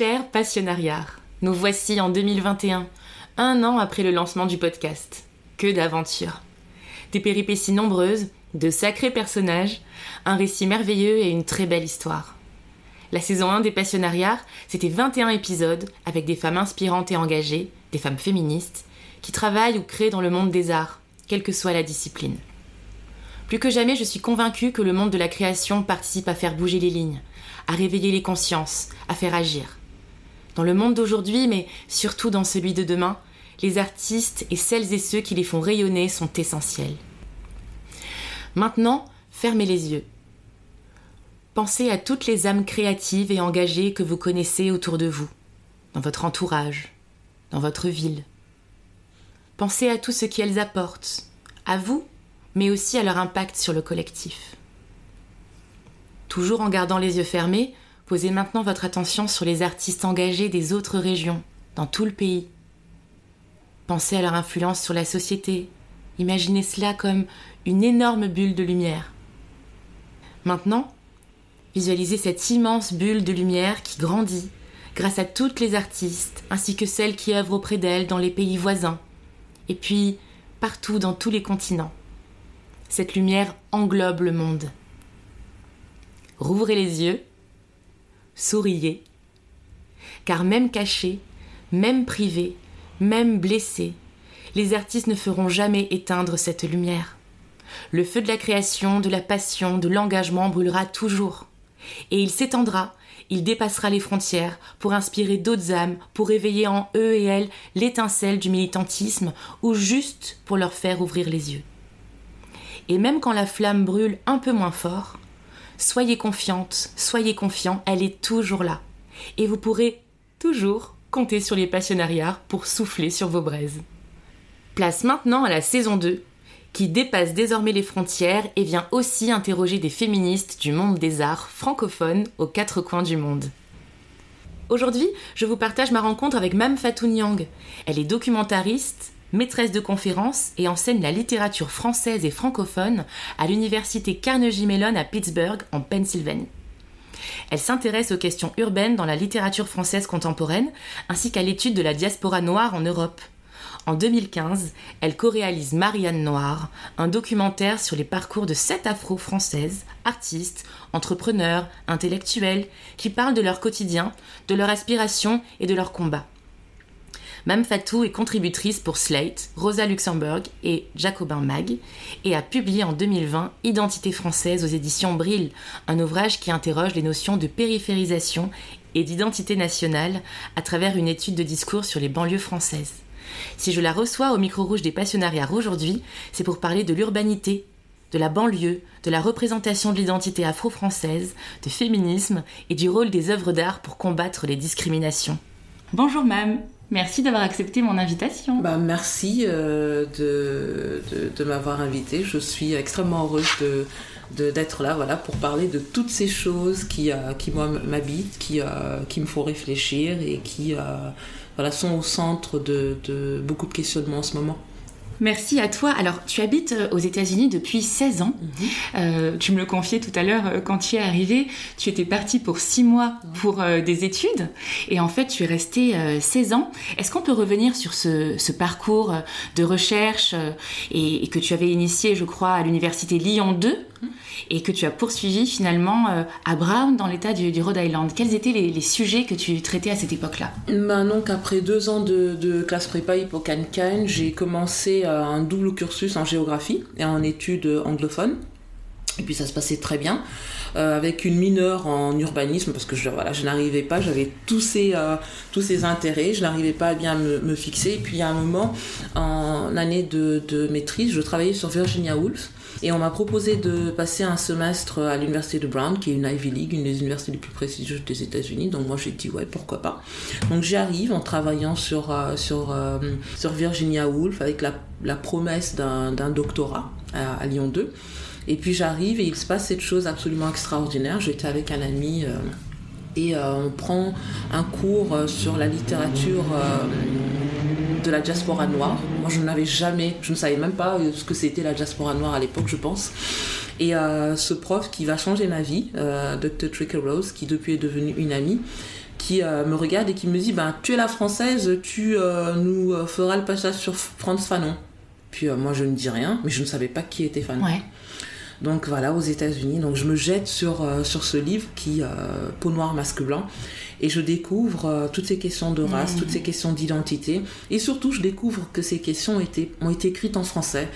Cher passionnariat, nous voici en 2021, un an après le lancement du podcast. Que d'aventures Des péripéties nombreuses, de sacrés personnages, un récit merveilleux et une très belle histoire. La saison 1 des Passionnariats, c'était 21 épisodes avec des femmes inspirantes et engagées, des femmes féministes, qui travaillent ou créent dans le monde des arts, quelle que soit la discipline. Plus que jamais, je suis convaincue que le monde de la création participe à faire bouger les lignes, à réveiller les consciences, à faire agir. Dans le monde d'aujourd'hui, mais surtout dans celui de demain, les artistes et celles et ceux qui les font rayonner sont essentiels. Maintenant, fermez les yeux. Pensez à toutes les âmes créatives et engagées que vous connaissez autour de vous, dans votre entourage, dans votre ville. Pensez à tout ce qu'elles apportent, à vous, mais aussi à leur impact sur le collectif. Toujours en gardant les yeux fermés, posez maintenant votre attention sur les artistes engagés des autres régions, dans tout le pays. Pensez à leur influence sur la société. Imaginez cela comme une énorme bulle de lumière. Maintenant, visualisez cette immense bulle de lumière qui grandit grâce à toutes les artistes ainsi que celles qui œuvrent auprès d'elle dans les pays voisins et puis partout dans tous les continents. Cette lumière englobe le monde. Rouvrez les yeux, souriez, car même cachés, même privés, même blessés, les artistes ne feront jamais éteindre cette lumière. Le feu de la création, de la passion, de l'engagement brûlera toujours. Et il s'étendra, il dépassera les frontières pour inspirer d'autres âmes, pour réveiller en eux et elles l'étincelle du militantisme ou juste pour leur faire ouvrir les yeux. Et même quand la flamme brûle un peu moins fort, Soyez confiante, soyez confiant, elle est toujours là. Et vous pourrez toujours compter sur les passionnariats pour souffler sur vos braises. Place maintenant à la saison 2, qui dépasse désormais les frontières et vient aussi interroger des féministes du monde des arts francophones aux quatre coins du monde. Aujourd'hui, je vous partage ma rencontre avec Mam Fatou Nyang. Elle est documentariste, maîtresse de conférences et enseigne la littérature française et francophone à l'université Carnegie Mellon à Pittsburgh, en Pennsylvanie. Elle s'intéresse aux questions urbaines dans la littérature française contemporaine, ainsi qu'à l'étude de la diaspora noire en Europe. En 2015, elle co-réalise Marianne Noire, un documentaire sur les parcours de sept afro-françaises, artistes, entrepreneurs, intellectuels, qui parlent de leur quotidien, de leur aspiration et de leur combat. Mme Fatou est contributrice pour Slate, Rosa Luxemburg et Jacobin Mag et a publié en 2020 Identité française aux éditions Brill, un ouvrage qui interroge les notions de périphérisation et d'identité nationale à travers une étude de discours sur les banlieues françaises. Si je la reçois au micro rouge des passionnariats aujourd'hui, c'est pour parler de l'urbanité, de la banlieue, de la représentation de l'identité afro-française, de féminisme et du rôle des œuvres d'art pour combattre les discriminations. Bonjour Mam Merci d'avoir accepté mon invitation. Bah, merci euh, de, m'avoir invité. Je suis extrêmement heureuse d'être là pour parler de toutes ces choses qui, euh, m'habitent, qui, euh, qui me font réfléchir et qui sont au centre de beaucoup de questionnements en ce moment. Merci à toi. Alors, tu habites euh, aux États-Unis depuis 16 ans. Mhm. Euh, tu me le confiais tout à l'heure euh, quand tu es arrivé. Tu étais parti pour 6 mois pour des études et en fait, tu es resté 16 ans. Est-ce qu'on peut revenir sur ce, parcours de recherche et, que tu avais initié, je crois, à l'université Lyon 2 et que tu as poursuivi finalement euh, à Brown dans l'état du, Rhode Island? Quels étaient les, sujets que tu traitais à cette époque-là? Ben Donc après deux ans de, classe prépa Hippocampine, j'ai commencé euh, un double cursus en géographie et en études anglophones. Et puis ça se passait très bien, euh, avec une mineure en urbanisme, parce que je, voilà, je n'arrivais pas, j'avais tous ces, tous ces intérêts, je n'arrivais pas à bien me, fixer. Et puis à un moment, en année de, de maîtrise, je travaillais sur Virginia Woolf, et on m'a proposé de passer un semestre à l'université de Brown, qui est une Ivy League, une des universités les plus prestigieuses des États-Unis. Donc moi j'ai dit ouais, pourquoi pas. Donc j'y arrive en travaillant sur, euh, sur, euh, sur Virginia Woolf avec la, la promesse d'un doctorat à, Lyon 2. Et puis j'arrive et il se passe cette chose absolument extraordinaire. J'étais avec un ami. Euh, et on prend un cours sur la littérature de la diaspora noire. Moi, je n'avais jamais, je ne savais même pas euh, ce que c'était la diaspora noire à l'époque, je pense. Et euh, ce prof qui va changer ma vie, euh, Dr. Tricker Rose, qui depuis est devenu une amie, qui me regarde et qui me dit ben, Tu es la française, tu nous feras le passage sur Franz Fanon. Puis moi, je ne dis rien, mais je ne savais pas qui était Fanon. Donc voilà, aux États-Unis. Donc je me jette sur, sur ce livre qui, Peau noire, masque blanc et je découvre euh, toutes ces questions de race, toutes ces questions d'identité, et surtout je découvre que ces questions ont été, ont été écrites en français.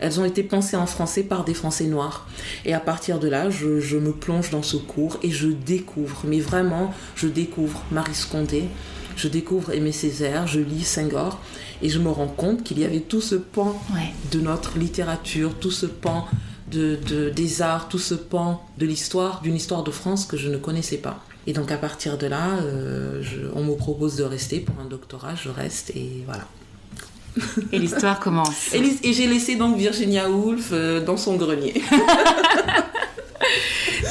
Elles ont été pensées en français par des Français noirs. Et à partir de là, je, je me plonge dans ce cours et je découvre, mais vraiment, je découvre Marie Scondé, je découvre Aimé Césaire, je lis Senghor, et je me rends compte qu'il y avait tout ce pan de notre littérature, tout ce pan de, de, des arts, tout ce pan de l'histoire, d'une histoire de France que je ne connaissais pas. Et donc à partir de là, euh, on me propose de rester pour un doctorat, je reste et voilà. Et l'histoire commence. Et, j'ai laissé donc Virginia Woolf euh, dans son grenier.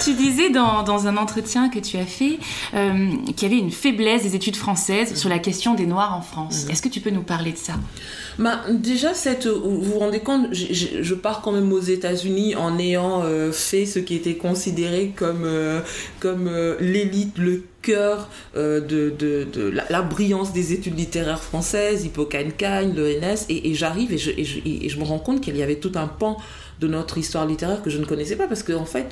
tu disais dans, dans, un entretien que tu as fait euh, qu'il y avait une faiblesse des études françaises sur la question des Noirs en France. Mhm. Est-ce que tu peux nous parler de ça? Bah, déjà, cette, vous vous rendez compte, je, pars quand même aux États-Unis en ayant euh, fait ce qui était considéré comme, euh, comme euh, l'élite, le cœur de, de, de la, brillance des études littéraires françaises, Hippocane-Cagne, l'ENS, et, et j'arrive et je, et, je, et je me rends compte qu'il y avait tout un pan de notre histoire littéraire que je ne connaissais pas parce qu'en en fait,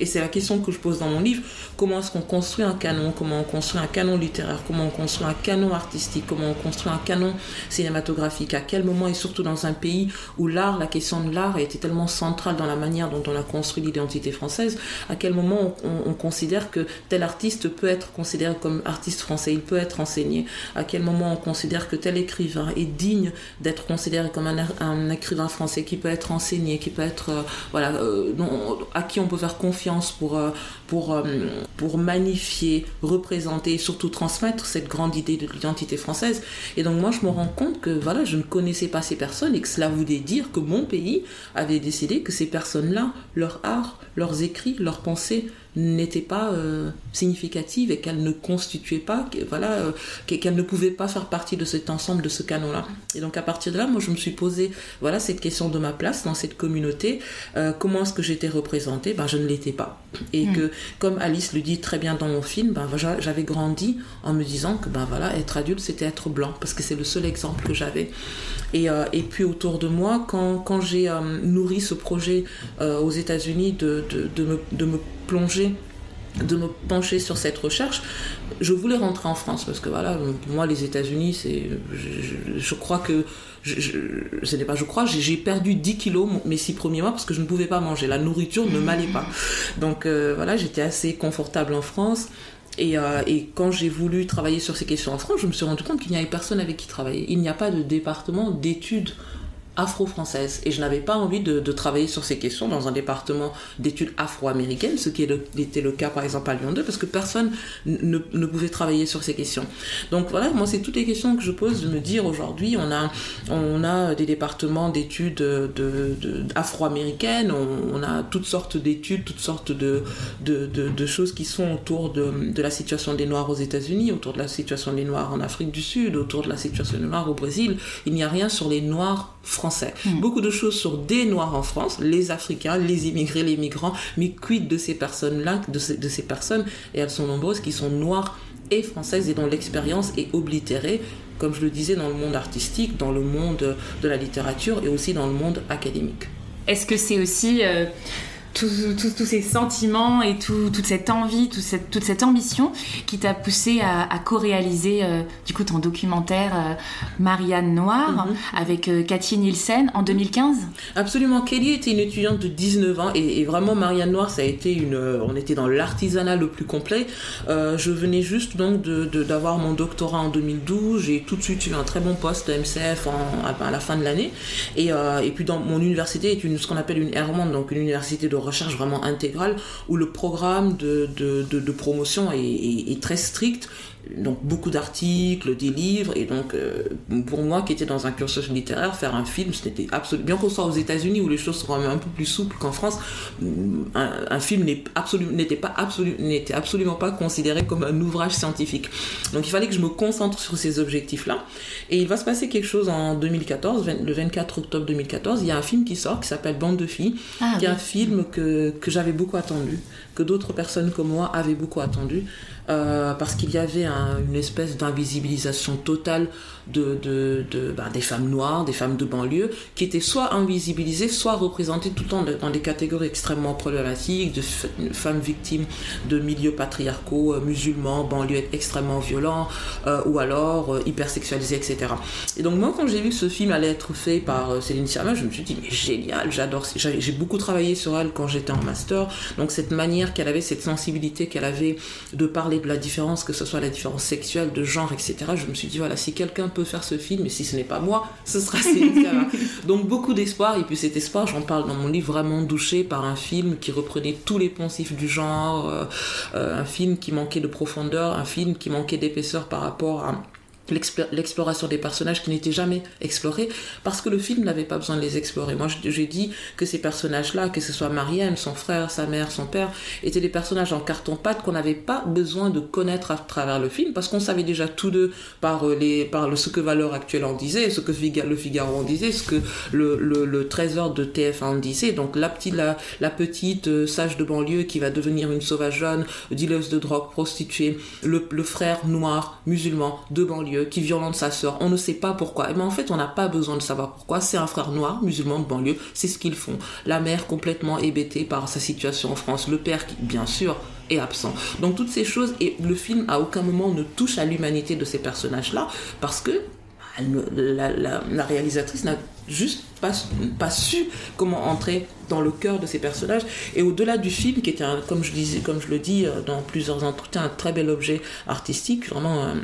et c'est la question que je pose dans mon livre, comment est-ce qu'on construit un canon, comment on construit un canon littéraire, comment on construit un canon artistique, comment on construit un canon cinématographique, à quel moment et surtout dans un pays où l'art, la question de l'art a été tellement centrale dans la manière dont on a construit l'identité française, à quel moment on, considère que tel artiste peut être considéré comme artiste français, il peut être enseigné, à quel moment on considère que tel écrivain est digne d'être considéré comme un, écrivain français qui peut être enseigné, qui peut être, euh, voilà, euh, à qui on peut faire confiance? Pour, euh, pour, euh, pour magnifier, représenter et surtout transmettre cette grande idée de l'identité française. Et donc moi je me rends compte que voilà, je ne connaissais pas ces personnes et que cela voulait dire que mon pays avait décidé que ces personnes-là, leur art, leurs écrits, leurs pensées n'était pas euh, significative et qu'elle ne constituait pas, voilà, euh, qu'elle ne pouvait pas faire partie de cet ensemble, de ce canon-là. Et donc à partir de là, moi je me suis posé voilà, cette question de ma place dans cette communauté. Euh, comment est-ce que j'étais représentée? Ben, Je ne l'étais pas. Et mm. que, comme Alice le dit très bien dans mon film, ben, j'avais grandi en me disant que ben, voilà, être adulte, c'était être blanc, parce que c'est le seul exemple que j'avais. Et, et, puis autour de moi, quand, quand j'ai nourri ce projet aux États-Unis de, de, de, me, de me plonger de me pencher sur cette recherche, je voulais rentrer en France parce que voilà, moi les États-Unis, c'est, je, crois que, je, je, pas, je crois, j'ai perdu 10 kilos mes six premiers mois parce que je ne pouvais pas manger, la nourriture ne m'allait pas. Donc euh, voilà, j'étais assez confortable en France. Euh, et, quand j'ai voulu travailler sur ces questions en France, je me suis rendu compte qu'il n'y avait personne avec qui travailler. Il n'y a pas de département d'études afro-française. Et je n'avais pas envie de, travailler sur ces questions dans un département d'études afro-américaines, ce qui était le cas par exemple à Lyon 2, parce que personne ne, pouvait travailler sur ces questions. Donc voilà, moi c'est toutes les questions que je pose de me dire aujourd'hui, on a, on a des départements d'études de, afro-américaines, on, a toutes sortes d'études, toutes sortes de, de, choses qui sont autour de, la situation des Noirs aux États-Unis, autour de la situation des Noirs en Afrique du Sud, autour de la situation des Noirs au Brésil. Il n'y a rien sur les Noirs français. Hmm. Beaucoup de choses sur des Noirs en France, les Africains, les immigrés, les migrants, mais quid de ces personnes-là, de ces, de ces personnes, et elles sont nombreuses, qui sont noires et françaises et dont l'expérience est oblitérée, comme je le disais, dans le monde artistique, dans le monde de la littérature et aussi dans le monde académique. Est-ce que c'est aussi... Euh, tous ces sentiments et toute cette envie, toute cette, toute cette ambition qui t'a poussé à, co-réaliser euh, du coup ton documentaire euh, Marianne Noire mhm. avec euh, Cathy Nielsen en 2015 Absolument. Kelly était une étudiante de 19 ans et, vraiment Marianne Noire, ça a été une. On était dans l'artisanat le plus complet. je venais juste donc d'avoir de, mon doctorat en 2012. J'ai tout de suite eu un très bon poste à MCF à, la fin de l'année. Et, et, puis dans mon université est une, ce qu'on appelle une Hermande, donc une université de recherche vraiment intégrale où le programme de, promotion est, très strict donc beaucoup d'articles, des livres, et donc euh, pour moi qui était dans un cursus littéraire, faire un film, c'était absolument bien qu'on soit aux États-Unis où les choses sont quand même un peu plus souples qu'en France, un, un film n'était pas absolu, n'était absolument pas considéré comme un ouvrage scientifique. Donc il fallait que je me concentre sur ces objectifs-là. Et il va se passer quelque chose en 2014, le 24 octobre 2014, il y a un film qui sort qui s'appelle Bande de filles, ah qui est un film que, que j'avais beaucoup attendu, d'autres personnes comme moi avaient beaucoup attendu. Euh, parce qu'il y avait une espèce d'invisibilisation totale de, bah, des femmes noires, des femmes de banlieue, qui étaient soit invisibilisées, soit représentées tout le temps dans des catégories extrêmement problématiques, de femmes victimes de milieux patriarcaux, euh, musulmans, banlieues extrêmement violents, euh, ou alors hypersexualisés, etc. Et donc moi, quand j'ai vu ce film allait être fait par Céline Sciamma, je me suis dit, mais génial, j'adore, j'ai beaucoup travaillé sur elle quand j'étais en master, donc cette manière qu'elle avait, cette sensibilité qu'elle avait de parler de la différence, que ce soit la différence sexuelle, de genre, etc. Je me suis dit, voilà, si quelqu'un peut faire ce film, et si ce n'est pas moi, ce sera Céline Donc beaucoup d'espoir, et puis cet espoir, j'en parle dans mon livre, vraiment douché par un film qui reprenait tous les poncifs du genre, euh, euh, un film qui manquait de profondeur, un film qui manquait d'épaisseur par rapport à l'exploration des personnages qui n'étaient jamais explorés parce que le film n'avait pas besoin de les explorer. Moi, j'ai dit que ces personnages-là, que ce soit Marianne, son frère, sa mère, son père, étaient des personnages en carton-pâte qu'on n'avait pas besoin de connaître à travers le film parce qu'on savait déjà tous deux par, euh, les, par ce que Valeur Actuelle en disait, ce que le Figaro en disait, ce que le, Trésor de TF1 en disait. Donc la petite, la, petite euh, sage de banlieue qui va devenir une sauvageonne, dealeuse de drogue, prostituée, le frère noir, musulman de banlieue qui violente sa sœur. On ne sait pas pourquoi. Mais en fait, on n'a pas besoin de savoir pourquoi. C'est un frère noir, musulman de banlieue. C'est ce qu'ils font. La mère complètement hébétée par sa situation en France. Le père qui, bien sûr, est absent. Donc toutes ces choses, et le film à aucun moment ne touche à l'humanité de ces personnages-là, parce que la, réalisatrice n'a juste pas, su comment entrer dans le cœur de ces personnages. Et au-delà du film, qui était, comme, je disais, comme je le dis euh, dans plusieurs entretiens, un très bel objet artistique, vraiment euh,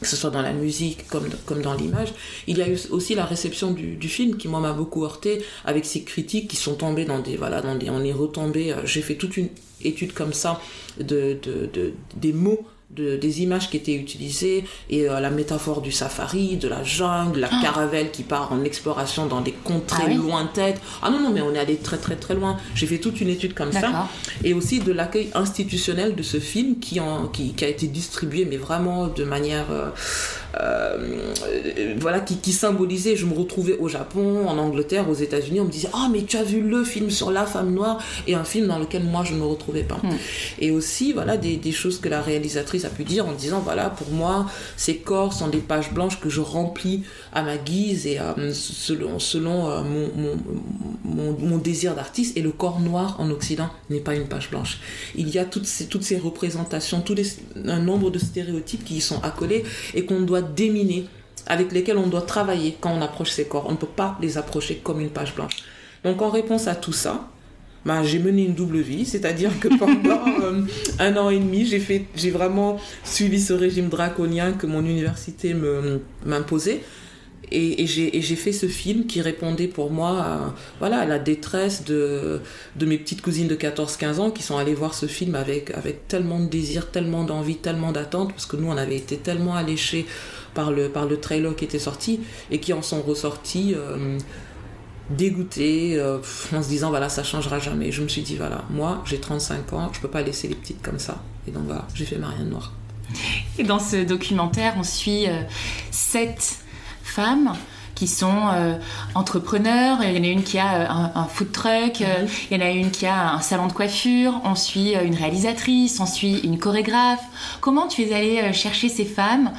que ce soit dans la musique comme, comme dans l'image. Il y a eu aussi la réception du, du film qui, moi, m'a beaucoup heurté avec ces critiques qui sont tombées dans des. Voilà, dans des, on est retombé. Euh, j'ai fait toute une étude comme ça de, de des mots des images qui étaient utilisées et euh, la métaphore du safari, de la jungle, la ah. caravelle qui part en exploration dans des contrées ah lointaines. Ah non, non, mais on est allé très très très loin. J'ai fait toute une étude comme ça. Et aussi de l'accueil institutionnel de ce film qui, en, qui, qui, a été distribué, mais vraiment de manière... Euh, voilà, qui, qui, symbolisait, je me retrouvais au Japon, en Angleterre, aux États-Unis, on me disait Ah, mais tu as vu le film sur la femme noire et un film dans lequel moi je ne me retrouvais pas. Hmm. Et aussi, voilà, des, des, choses que la réalisatrice a pu dire en disant Voilà, pour moi, ces corps sont des pages blanches que je remplis à ma guise et euh, selon, selon euh, mon, mon, mon, désir d'artiste. Et le corps noir en Occident n'est pas une page blanche. Il y a toutes ces, toutes ces représentations, tous les, un nombre de stéréotypes qui y sont accolés et qu'on doit déminer, avec lesquels on doit travailler quand on approche ces corps. On ne peut pas les approcher comme une page blanche. Donc en réponse à tout ça, bah, j'ai mené une double vie, c'est-à-dire que pendant euh, un an et demi, j'ai fait, j'ai vraiment suivi ce régime draconien que mon université m'imposait. Et, j'ai fait ce film qui répondait pour moi à, voilà, à la détresse de, mes petites cousines de 14-15 ans qui sont allées voir ce film avec, tellement de désir, tellement d'envie, tellement d'attente, parce que nous, on avait été tellement alléchés par le, par le trailer qui était sorti et qui en sont ressortis euh, dégoûtés euh, en se disant voilà, ça changera jamais. Je me suis dit voilà, moi, j'ai 35 ans, je peux pas laisser les petites comme ça. Et donc voilà, j'ai fait Marianne Noire. Et dans ce documentaire, on suit euh, sept femmes qui sont euh, entrepreneurs. Il y en a une qui a euh, un, food truck, euh, mhm. il y en a une qui a un salon de coiffure, on suit une réalisatrice, on suit une chorégraphe. Comment tu es allé chercher ces femmes?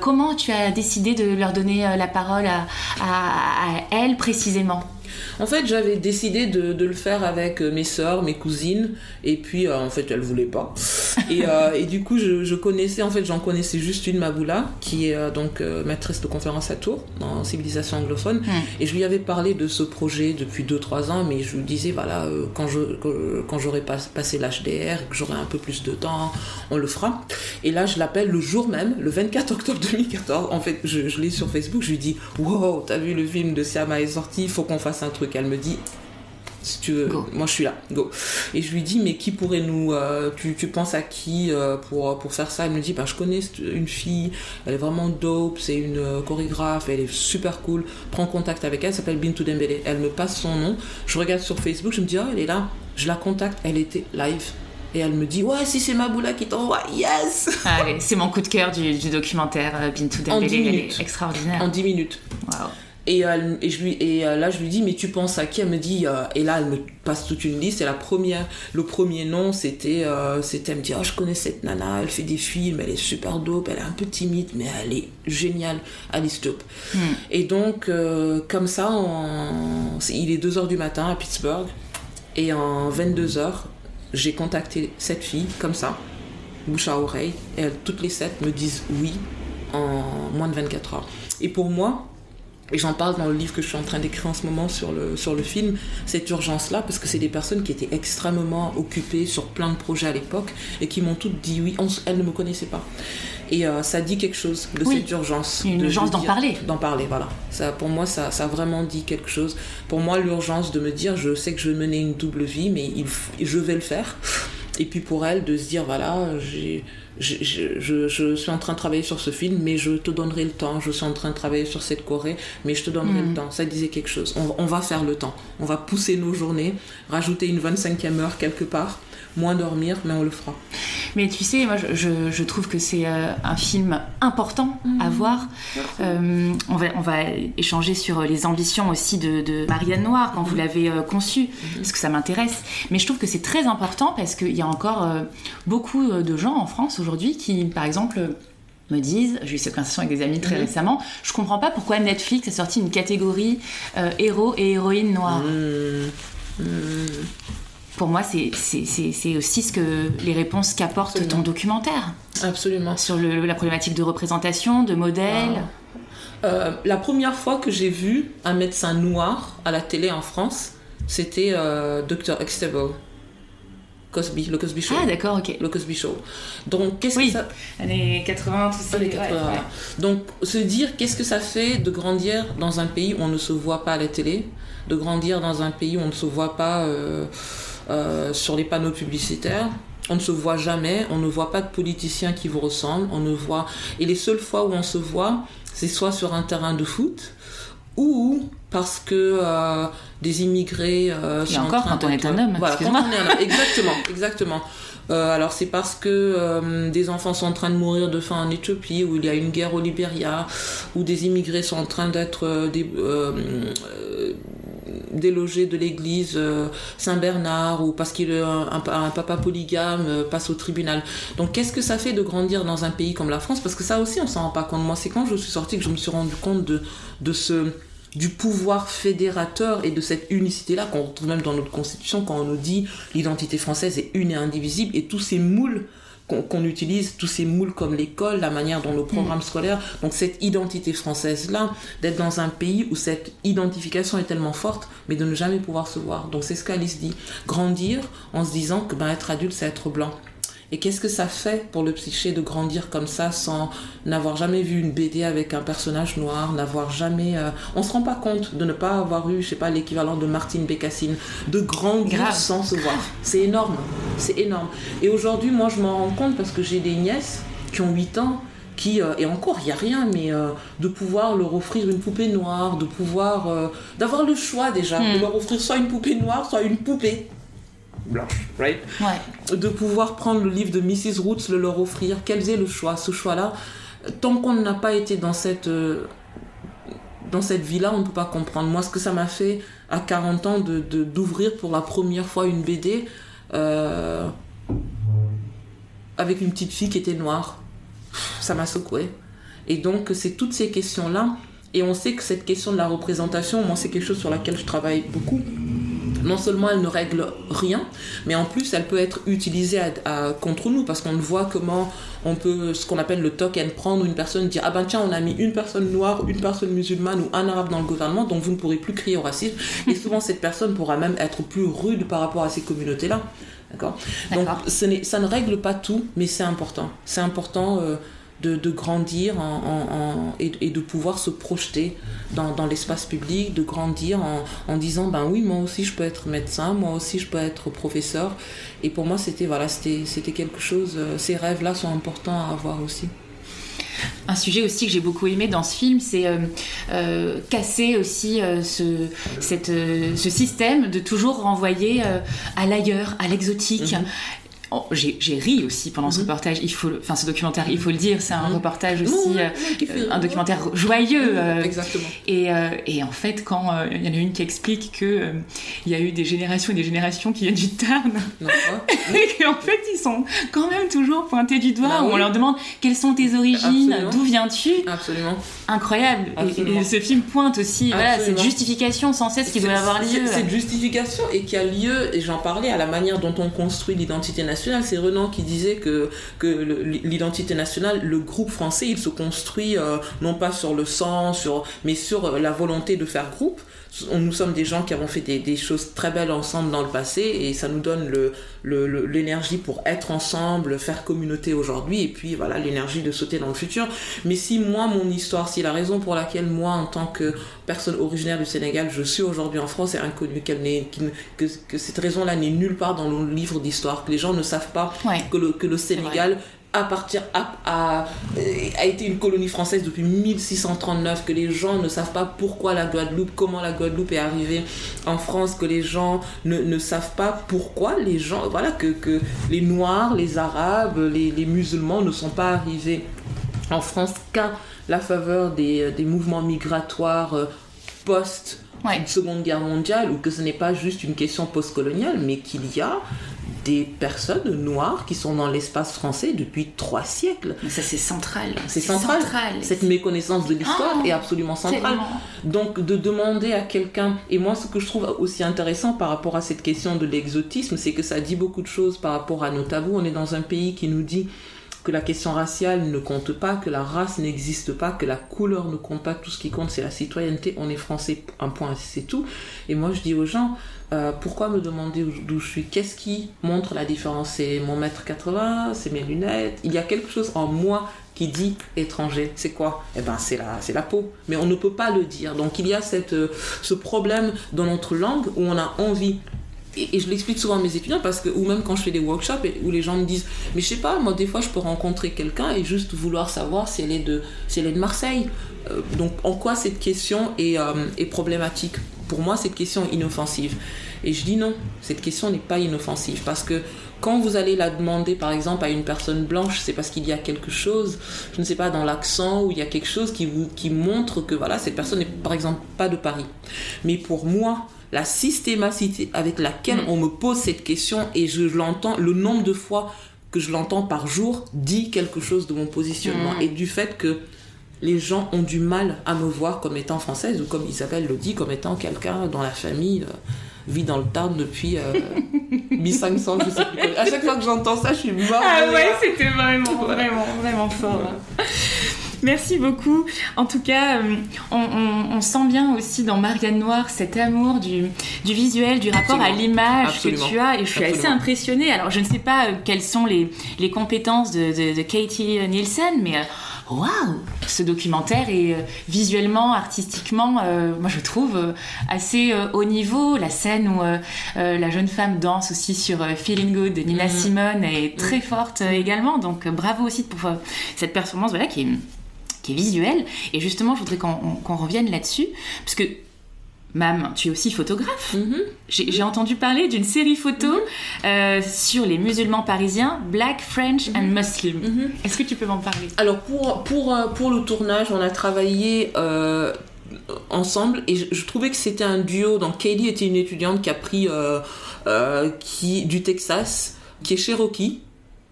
Comment tu as décidé de leur donner la parole à, à elles précisément? En fait, j'avais décidé de, de, le faire avec euh, mes sœurs, mes cousines, et puis euh, en fait, elles voulaient pas. Et, euh, et du coup, je, je, connaissais, en fait, j'en connaissais juste une, Maboula, qui est donc maîtresse de conférence à Tours, en civilisation anglophone. Et je lui avais parlé de ce projet depuis 2-3 ans, mais je lui disais, voilà, quand je quand j'aurai pas, passé l'HDR, que j'aurai un peu plus de temps, on le fera. Et là, je l'appelle le jour même, le 24 octobre 2014. En fait, je, je l'ai sur Facebook, je lui dis, wow, t'as vu le film de Siama est sorti, il faut qu'on fasse un truc. Elle me dit, si tu veux, moi je suis là, go. Et je lui dis, mais qui pourrait nous. Euh, tu, tu, penses à qui euh, pour, pour faire ça? Elle me dit, bah, je connais une fille, elle est vraiment dope, c'est une euh, chorégraphe, elle est super cool. Prends contact avec elle, elle s'appelle Bintou Dembélé. Elle me passe son nom, je regarde sur Facebook, je me dis, ah, elle est là. Je la contacte, elle était live. Et elle me dit, ouais, si c'est Maboula qui t'envoie, yes Allez, c'est mon coup de cœur du, du documentaire Bintou Dembélé, elle est extraordinaire. En 10 minutes. Waouh Et, et, je lui, et là, je lui dis, mais tu penses à qui? Elle me dit, et là, elle me passe toute une liste. Et la première, le premier nom, c'était, c'était, elle me dit, oh, je connais cette nana, elle fait des films, elle est super dope, elle est un peu timide, mais elle est géniale, Alice Dope. Hmm. Et donc, comme ça, il est 2h du matin à Pittsburgh. Et en 22 heures, j'ai contacté cette fille, comme ça, bouche à oreille, et elles, toutes les sept me disent oui en moins de 24 heures. Et pour moi, et j'en parle dans le livre que je suis en train d'écrire en ce moment sur le, sur le film, cette urgence-là, parce que c'est des personnes qui étaient extrêmement occupées sur plein de projets à l'époque et qui m'ont toutes dit oui, elles ne me connaissaient pas. Et euh, ça dit quelque chose de cette urgence. Une urgence d'en parler. D'en parler, voilà. Ça, pour moi, ça, ça a vraiment dit quelque chose. Pour moi, l'urgence de me dire, je sais que je vais mener une double vie, mais il, je vais le faire. Et puis pour elle, de se dire, voilà, j'ai je, je, je, suis en train de travailler sur ce film, mais je te donnerai le temps. Je suis en train de travailler sur cette Corée, mais je te donnerai le mm. temps. Ça disait quelque chose. On, on, va faire le temps. On va pousser nos journées, rajouter une 25e heure quelque part, moins dormir, mais on le fera. Mais tu sais, moi, je, je trouve que c'est euh, un film important à mhm. voir. Euh, on, va, on va échanger sur les ambitions aussi de, de Marianne Noire quand vous mhm. l'avez euh, conçue, mhm. parce que ça m'intéresse. Mais je trouve que c'est très important parce qu'il y a encore beaucoup de gens en France aujourd'hui qui, par exemple, me disent, j'ai eu cette conversation avec des amis très récemment, je comprends pas pourquoi Netflix a sorti une catégorie héros et héroïnes noires. Mmh. Mmh pour moi, c'est aussi ce que les réponses qu'apporte ton documentaire. Absolument. Sur la problématique de représentation, de modèle. Euh, la première fois que j'ai vu un médecin noir à la télé en France, c'était euh, Dr. Extable. Cosby, le Cosby Show. Ah d'accord, ok. Le Cosby Show. Donc qu'est-ce que ça... Années 80, tout ça. 80. Donc se dire qu'est-ce que ça fait de grandir dans un pays où on ne se voit pas à la télé, de grandir dans un pays où on ne se voit pas... Euh, euh, sur les panneaux publicitaires. On ne se voit jamais, on ne voit pas de politiciens qui vous ressemblent, on ne voit... Et les seules fois où on se voit, c'est soit sur un terrain de foot, ou parce que euh, des immigrés euh, sont encore quand on est un homme. Voilà, quand on est un homme. Exactement, exactement. Euh, alors c'est parce que des enfants sont en train de mourir de faim en Éthiopie, où il y a une guerre au Libéria, où des immigrés sont en train d'être délogé de l'église euh, Saint-Bernard ou parce qu'il un, un, papa polygame euh, passe au tribunal. Donc qu'est-ce que ça fait de grandir dans un pays comme la France? Parce que ça aussi on s'en rend pas compte. Moi c'est quand je suis sortie que je me suis rendu compte de, de ce du pouvoir fédérateur et de cette unicité-là qu'on retrouve même dans notre constitution quand on nous dit l'identité française est une et indivisible et tous ces moules qu'on utilise tous ces moules comme l'école, la manière dont nos programmes mm. scolaires, donc cette identité française-là, d'être dans un pays où cette identification est tellement forte, mais de ne jamais pouvoir se voir. Donc c'est ce qu'Alice dit, grandir en se disant que ben, être adulte, c'est être blanc. Et qu'est-ce que ça fait pour le psyché de grandir comme ça sans n'avoir jamais vu une BD avec un personnage noir, n'avoir jamais... Euh, on se rend pas compte de ne pas avoir eu, je sais pas, l'équivalent de Martine Bécassine, de grandir sans se voir. C'est énorme, c'est énorme. Et aujourd'hui, moi, je m'en rends compte parce que j'ai des nièces qui ont 8 ans qui, euh, et encore, il n'y a rien, mais euh, de pouvoir leur offrir une poupée noire, de pouvoir, d'avoir le choix déjà, de hmm. leur offrir soit une poupée noire, soit une poupée blanche, right? De pouvoir prendre le livre de Mrs. Roots, le leur offrir, quels aient le choix, ce choix-là? Tant qu'on n'a pas été dans cette, euh, dans cette vie-là, on ne peut pas comprendre. Moi, ce que ça m'a fait à 40 ans d'ouvrir de, d'ouvrir pour la première fois une BD euh, avec une petite fille qui était noire, ça m'a secoué. Et donc, c'est toutes ces questions-là. Et on sait que cette question de la représentation, moi, c'est quelque chose sur laquelle je travaille beaucoup non seulement elle ne règle rien, mais en plus elle peut être utilisée contre nous parce qu'on voit comment on peut, ce qu'on appelle le token, prendre une personne, dire ah ben tiens on a mis une personne noire, une personne musulmane ou un arabe dans le gouvernement, donc vous ne pourrez plus crier au racisme. Et souvent cette personne pourra même être plus rude par rapport à ces communautés-là. D'accord? Donc ça ne règle pas tout, mais c'est important. C'est important. Euh, de, grandir et, de pouvoir se projeter dans, l'espace public, de grandir en, disant ben oui, moi aussi je peux être médecin, moi aussi je peux être professeur. Et pour moi, c'était voilà, c'était quelque chose, euh, ces rêves-là sont importants à avoir aussi. Un sujet aussi que j'ai beaucoup aimé dans ce film, c'est euh, euh, casser aussi ce, cette, ce système de toujours renvoyer à l'ailleurs, à l'exotique. Mhm j'ai ri aussi pendant ce mhm. reportage. Il faut, enfin ce documentaire, il faut le dire, c'est un mhm. reportage aussi, euh, un documentaire joyeux. Euh, Exactement. Et, et, en fait, quand il y en a une qui explique que il y a eu des générations et des générations qui viennent du Tarn, et qu'en fait ils sont quand même toujours pointés du doigt. Bah où On leur demande quelles sont tes origines, d'où viens-tu? Absolument. Incroyable. Et, ce film pointe aussi voilà, cette justification sans cesse qui doit avoir lieu. Cette justification et qui a lieu, et j'en parlais à la manière dont on construit l'identité nationale. C'est Renan qui disait que, l'identité nationale, le groupe français, il se construit euh, non pas sur le sang, mais sur euh, la volonté de faire groupe nous sommes des gens qui avons fait des, choses très belles ensemble dans le passé et ça nous donne l'énergie le, pour être ensemble, faire communauté aujourd'hui et puis voilà l'énergie de sauter dans le futur. Mais si moi, mon histoire, si la raison pour laquelle moi, en tant que personne originaire du Sénégal, je suis aujourd'hui en France est inconnue, que, que, cette raison-là n'est nulle part dans le livre d'histoire, que les gens ne savent pas que, le, que le Sénégal à partir a, été une colonie française depuis 1639, que les gens ne savent pas pourquoi la Guadeloupe, comment la Guadeloupe est arrivée en France, que les gens ne, savent pas pourquoi les gens, voilà, que, que les Noirs, les Arabes, les, les, musulmans ne sont pas arrivés en France qu'à la faveur des, des mouvements migratoires post Seconde Guerre mondiale, ou que ce n'est pas juste une question postcoloniale, mais qu'il y a des personnes noires qui sont dans l'espace français depuis trois siècles. Mais ça, c'est central. C'est central. Cette méconnaissance de l'histoire oh, est absolument centrale. Donc, de demander à quelqu'un, et moi, ce que je trouve aussi intéressant par rapport à cette question de l'exotisme, c'est que ça dit beaucoup de choses par rapport à nos tabous. On est dans un pays qui nous dit que la question raciale ne compte pas, que la race n'existe pas, que la couleur ne compte pas, tout ce qui compte c'est la citoyenneté, on est français, un point, c'est tout. Et moi je dis aux gens, euh, pourquoi me demander d'où je suis? Qu'est-ce qui montre la différence? C'est mon mètre 80, c'est mes lunettes? Il y a quelque chose en moi qui dit étranger. C'est quoi? Eh ben c'est la, c'est la peau. Mais on ne peut pas le dire. Donc il y a euh, ce problème dans notre langue où on a envie et, je l'explique souvent à mes étudiants parce que, ou même quand je fais des workshops où les gens me disent, mais je sais pas, moi des fois je peux rencontrer quelqu'un et juste vouloir savoir si elle est de, si elle est de Marseille. Euh, donc en quoi cette question est, est problématique? Pour moi, cette question est inoffensive. Et je dis non, cette question n'est pas inoffensive parce que quand vous allez la demander par exemple à une personne blanche, c'est parce qu'il y a quelque chose, je ne sais pas, dans l'accent ou il y a quelque chose qui, vous, qui montre que voilà, cette personne n'est par exemple pas de Paris. Mais pour moi, la systématicité avec laquelle mm. on me pose cette question et je l'entends, le nombre de fois que je l'entends par jour dit quelque chose de mon positionnement mm. et du fait que les gens ont du mal à me voir comme étant française ou comme Isabelle le dit, comme étant quelqu'un dans la famille. Euh, vit dans le Tarn depuis 1500, euh, je sais plus. À chaque fois que j'entends ça, je suis morte. Ah ouais, c'était vraiment, vraiment, vraiment fort. Merci beaucoup. En tout cas, euh, on, sent bien aussi dans Marianne Noire cet amour du, visuel, du rapport à l'image que tu as. Et je suis assez impressionnée. Alors, je ne sais pas euh, quelles sont les, compétences de, Katie Nielsen, mais waouh, ce documentaire est euh, visuellement, artistiquement, euh, moi je trouve euh, assez haut niveau. La scène où la jeune femme danse aussi sur Feeling Good de Nina mm. Simone est très mm. forte également. Donc bravo aussi pour cette performance voilà, qui est qui est visuelle. Et justement, je voudrais qu'on revienne là-dessus, parce que Mam, tu es aussi photographe. Mhm. J'ai entendu parler d'une série photo mhm. euh, sur les musulmans parisiens, Black, French and mhm. Muslim. Est-ce que tu peux m'en parler? Alors pour, pour, euh, pour le tournage, on a travaillé euh, ensemble et je, trouvais que c'était un duo. Donc Kaylee était une étudiante qui a pris qui, du Texas, qui est Cherokee,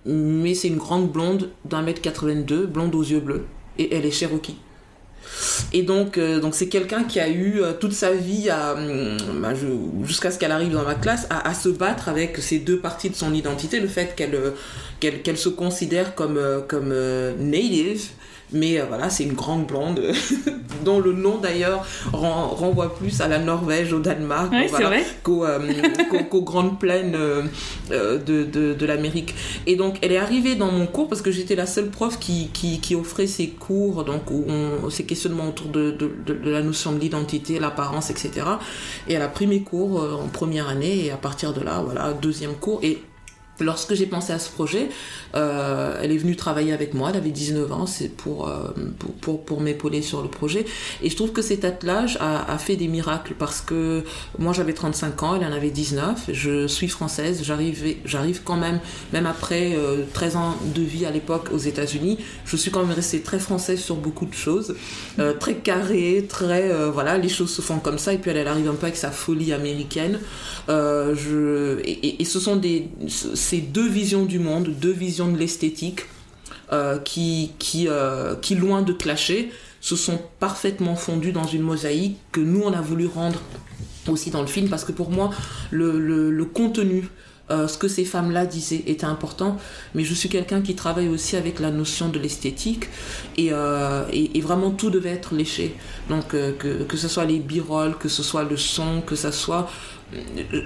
mais c'est une grande blonde d'un mètre 82, blonde aux yeux bleus. Elle est Cherokee. Et donc, euh, donc c'est quelqu'un qui a eu euh, toute sa vie, hum, bah, jusqu'à ce qu'elle arrive dans ma classe, à, se battre avec ces deux parties de son identité. Le fait qu'elle euh, se considère comme, comme native mais euh, voilà, c'est une grande blonde dont le nom d'ailleurs renvoie plus à la Norvège, au Danemark, euh, qu'aux grandes plaines euh, de, de, l'Amérique. Et donc elle est arrivée dans mon cours parce que j'étais la seule prof qui, qui, offrait ces cours, donc où on, ces questionnements autour de, de la notion de l'identité, l'apparence, etc. Et elle a pris mes cours en première année et à partir de là, voilà, deuxième cours. Et lorsque j'ai pensé à ce projet, euh, elle est venue travailler avec moi, elle avait 19 ans, c'est pour, euh, pour, pour, pour m'épauler sur le projet. Et je trouve que cet attelage a, fait des miracles parce que moi j'avais 35 ans, elle en avait 19, je suis française, j'arrive, quand même, même après euh, 13 ans de vie à l'époque aux États-Unis, je suis quand même restée très française sur beaucoup de choses, euh, très carrée, très. euh, voilà, les choses se font comme ça, et puis elle, arrive un peu avec sa folie américaine. Euh, je, et ce sont des, deux visions du monde, deux visions de l'esthétique euh, qui, qui, euh, qui, loin de clasher, se sont parfaitement fondues dans une mosaïque que nous, on a voulu rendre aussi dans le film, parce que pour moi, le, le, contenu, euh, ce que ces femmes-là disaient était important, mais je suis quelqu'un qui travaille aussi avec la notion de l'esthétique, et, et, vraiment tout devait être léché. Donc que, que ce soit les birolles, que ce soit le son, que ce soit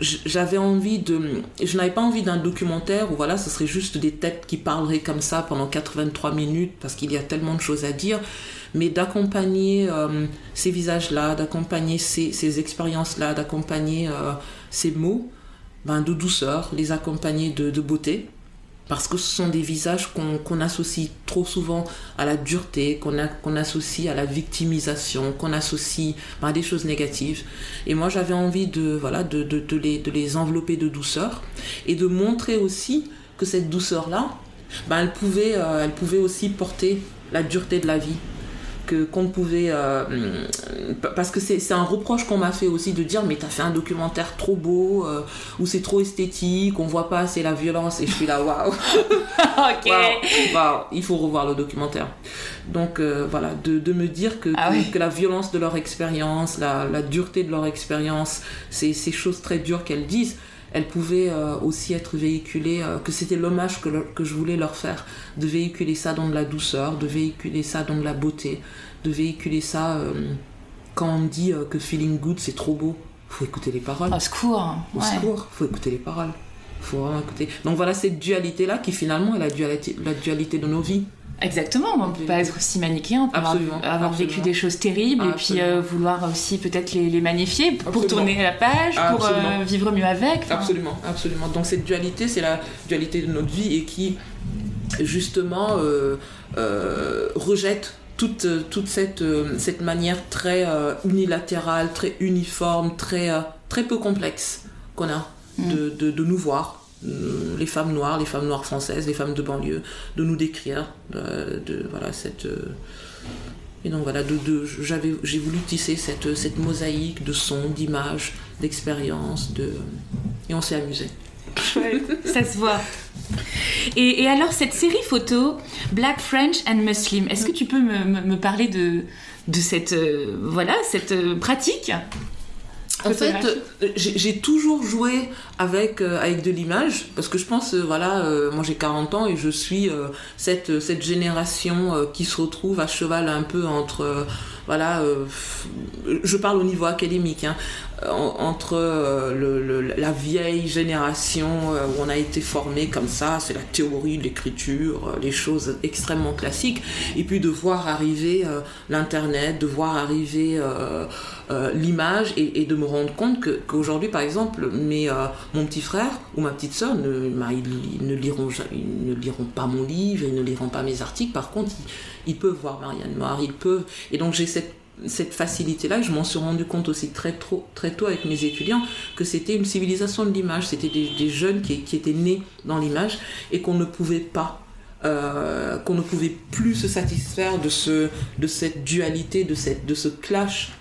j'avais envie de je n'avais pas envie d'un documentaire où voilà ce serait juste des têtes qui parleraient comme ça pendant 83 minutes parce qu'il y a tellement de choses à dire. Mais d'accompagner euh, ces visages là d'accompagner ces, ces expériences là d'accompagner euh, ces mots ben, de douceur les accompagner de beauté parce que ce sont des visages qu'on associe trop souvent à la dureté, qu'on associe à la victimisation, qu'on associe à des choses négatives. Et moi, j'avais envie de, voilà, de, de, les, de les envelopper de douceur et de montrer aussi que cette douceur-là, ben, elle, euh, elle pouvait aussi porter la dureté de la vie que qu'on pouvait euh, parce que c'est un reproche qu'on m'a fait aussi de dire mais t'as fait un documentaire trop beau euh, ou c'est trop esthétique on voit pas assez la violence et je suis là waouh ok. waouh, il faut revoir le documentaire donc euh, voilà de, de me dire que, Ah que, oui. que la violence de leur expérience la, la dureté de leur expérience ces choses très dures qu'elles disent elles pouvaient euh, aussi être véhiculées, euh, que c'était l'hommage que, que je voulais leur faire, de véhiculer ça dans de la douceur, de véhiculer ça dans de la beauté, de véhiculer ça euh, quand on dit que feeling good c'est trop beau, faut écouter les paroles. Au secours. Au ouais. secours, faut écouter les paroles. Faut vraiment écouter. Donc voilà cette dualité-là qui finalement est la dualité, la dualité de nos vies. Exactement, on peut pas être aussi manichéen, on peut avoir, Absolument, avoir vécu absolument. des choses terribles et puis euh, vouloir aussi peut-être les, les magnifier pour tourner la page, pour euh, vivre mieux avec. Enfin, Absolument, absolument. Donc cette dualité, c'est la dualité de notre vie et qui, justement, euh, rejette toute, toute cette, cette manière très unilatérale, très uniforme, très, très peu complexe qu'on a de, de, de nous voir. Euh, les femmes noires, les femmes noires françaises, les femmes de banlieue, de nous décrire, de, de- voilà cette euh, et donc voilà, j'avais, j'ai voulu tisser cette, cette mosaïque de sons, d'images, d'expériences, de... et on s'est amusé. ça se voit. Et, alors, cette série photo, Black, French and Muslim, est-ce que tu peux me, parler de, de cette, euh, voilà, cette euh, pratique? En fait, euh, j'ai toujours joué avec, euh, avec de l'image, parce que je pense, euh, voilà, euh, moi j'ai 40 ans et je suis euh, cette, cette génération euh, qui se retrouve à cheval un peu entre, euh, voilà, euh, je parle au niveau académique, hein, en- entre euh, la vieille génération euh, où on a été formé comme ça, c'est la théorie de l'écriture, euh, les choses extrêmement classiques, et puis de voir arriver euh, l'internet, de voir arriver euh, euh, l'image et, de me rendre compte qu'aujourd'hui par exemple mes, euh, mon petit frère ou ma petite sœur ne, bah, ils, ne liront pas mon livre ils ne liront pas mes articles. Par contre ils, ils peuvent voir Marianne Noir ils peuvent et donc j'ai cette cette facilité là je m'en suis rendu compte aussi très tôt avec mes étudiants que c'était une civilisation de l'image. C'était des, jeunes qui, étaient nés dans l'image et qu'on ne pouvait pas euh, qu'on ne pouvait plus se satisfaire de, ce, de cette dualité, de, de ce clash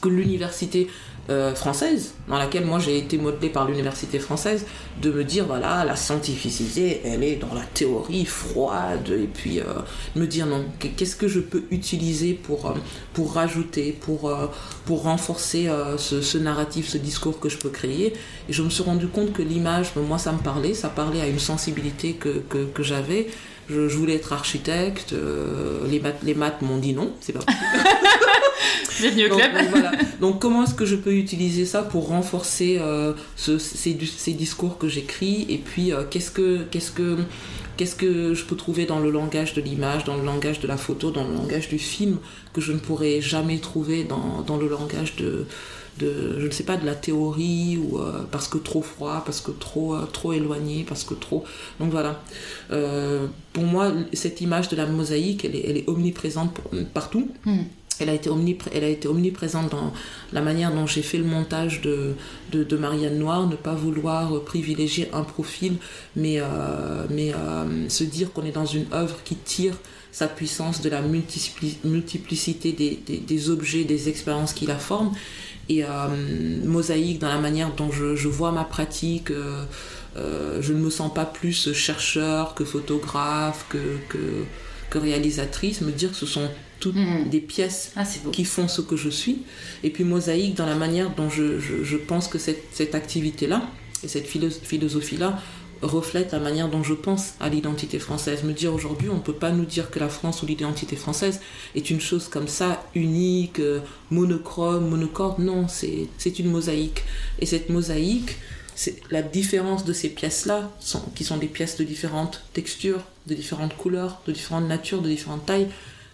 que l'université euh, française, dans laquelle moi j'ai été modelée par l'université française, de me dire voilà, la scientificité, elle est dans la théorie froide, et puis euh, me dire non, qu'est-ce que je peux utiliser pour, euh, pour rajouter, pour, euh, pour renforcer euh, ce, ce narratif, ce discours que je peux créer. Et je me suis rendu compte que l'image, moi ça me parlait, ça parlait à une sensibilité que, que, que j'avais. Je, je voulais être architecte, euh, les maths, les maths m'ont dit non, c'est pas. Bienvenue au club. Donc, voilà. donc comment est-ce que je peux utiliser ça pour renforcer euh, ce, ces, ces, discours que j'écris et puis euh, qu'est-ce que qu'est-ce que qu'est-ce que je peux trouver dans le langage de l'image, dans le langage de la photo, dans le langage du film que je ne pourrais jamais trouver dans, dans le langage de de, je ne sais pas, de la théorie ou euh, parce que trop froid, parce que trop, euh, trop éloigné, parce que trop. Donc voilà. Euh, pour moi, cette image de la mosaïque, elle est, elle est omniprésente partout. Mm. Elle a, été omniprésente dans la manière dont j'ai fait le montage de, de, Marianne Noire, ne pas vouloir privilégier un profil, mais, mais se dire qu'on est dans une œuvre qui tire sa puissance de la multiplicité des, objets, des expériences qui la forment et euh, mosaïque dans la manière dont je, vois ma pratique. Euh, euh, je ne me sens pas plus chercheur que photographe, que, que réalisatrice. Me dire que ce sont toutes mm. des pièces ah, qui font ce que je suis. Et puis mosaïque dans la manière dont je, je, je pense que cette, cette activité-là et cette philosophie-là reflète la manière dont je pense à l'identité française. Me dire aujourd'hui, on ne peut pas nous dire que la France ou l'identité française est une chose comme ça, unique, euh, monochrome, monocorde. Non, c'est une mosaïque. Et cette mosaïque, c'est la différence de ces pièces-là, qui sont des pièces de différentes textures, de différentes couleurs, de différentes natures, de différentes tailles,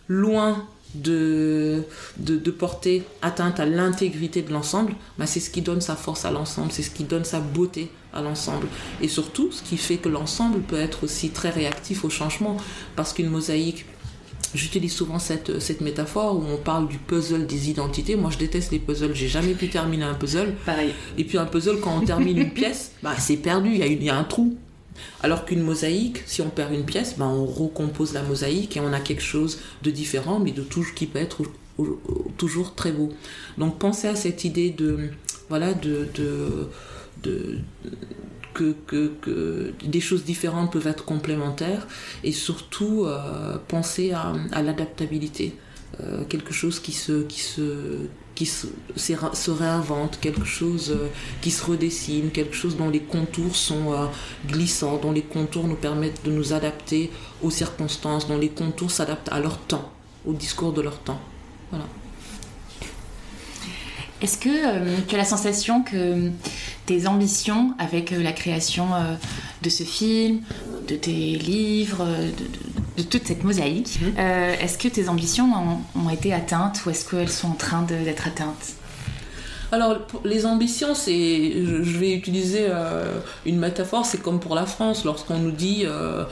loin de, de, de, porter atteinte à l'intégrité de l'ensemble, bah c'est ce qui donne sa force à l'ensemble, c'est ce qui donne sa beauté à l'ensemble. Et surtout, ce qui fait que l'ensemble peut être aussi très réactif au changement, parce qu'une mosaïque, j'utilise souvent cette, cette métaphore où on parle du puzzle des identités. Moi, je déteste les puzzles, j'ai jamais pu terminer un puzzle. Pareil. Et puis un puzzle, quand on termine une pièce, bah, c'est perdu, il y, a il y a un trou. Alors qu'une mosaïque, si on perd une pièce, ben on recompose la mosaïque et on a quelque chose de différent, mais de tout qui peut être toujours très beau. Donc pensez à cette idée de voilà de, que, que, que, des choses différentes peuvent être complémentaires et surtout euh, penser à, l'adaptabilité. Euh, quelque chose qui se, qui se, qui se, réinvente, quelque chose euh, qui se redessine, quelque chose dont les contours sont euh, glissants, dont les contours nous permettent de nous adapter aux circonstances, dont les contours s'adaptent à leur temps, au discours de leur temps. Voilà. Est-ce que euh, tu as la sensation que tes ambitions avec la création de ce film, de tes livres, de, de, de toute cette mosaïque, mmh. est-ce que tes ambitions ont, ont été atteintes ou est-ce qu'elles sont en train d'être atteintes? Alors, les ambitions, c'est. Je vais utiliser euh, une métaphore, c'est comme pour la France, lorsqu'on nous dit. Euh,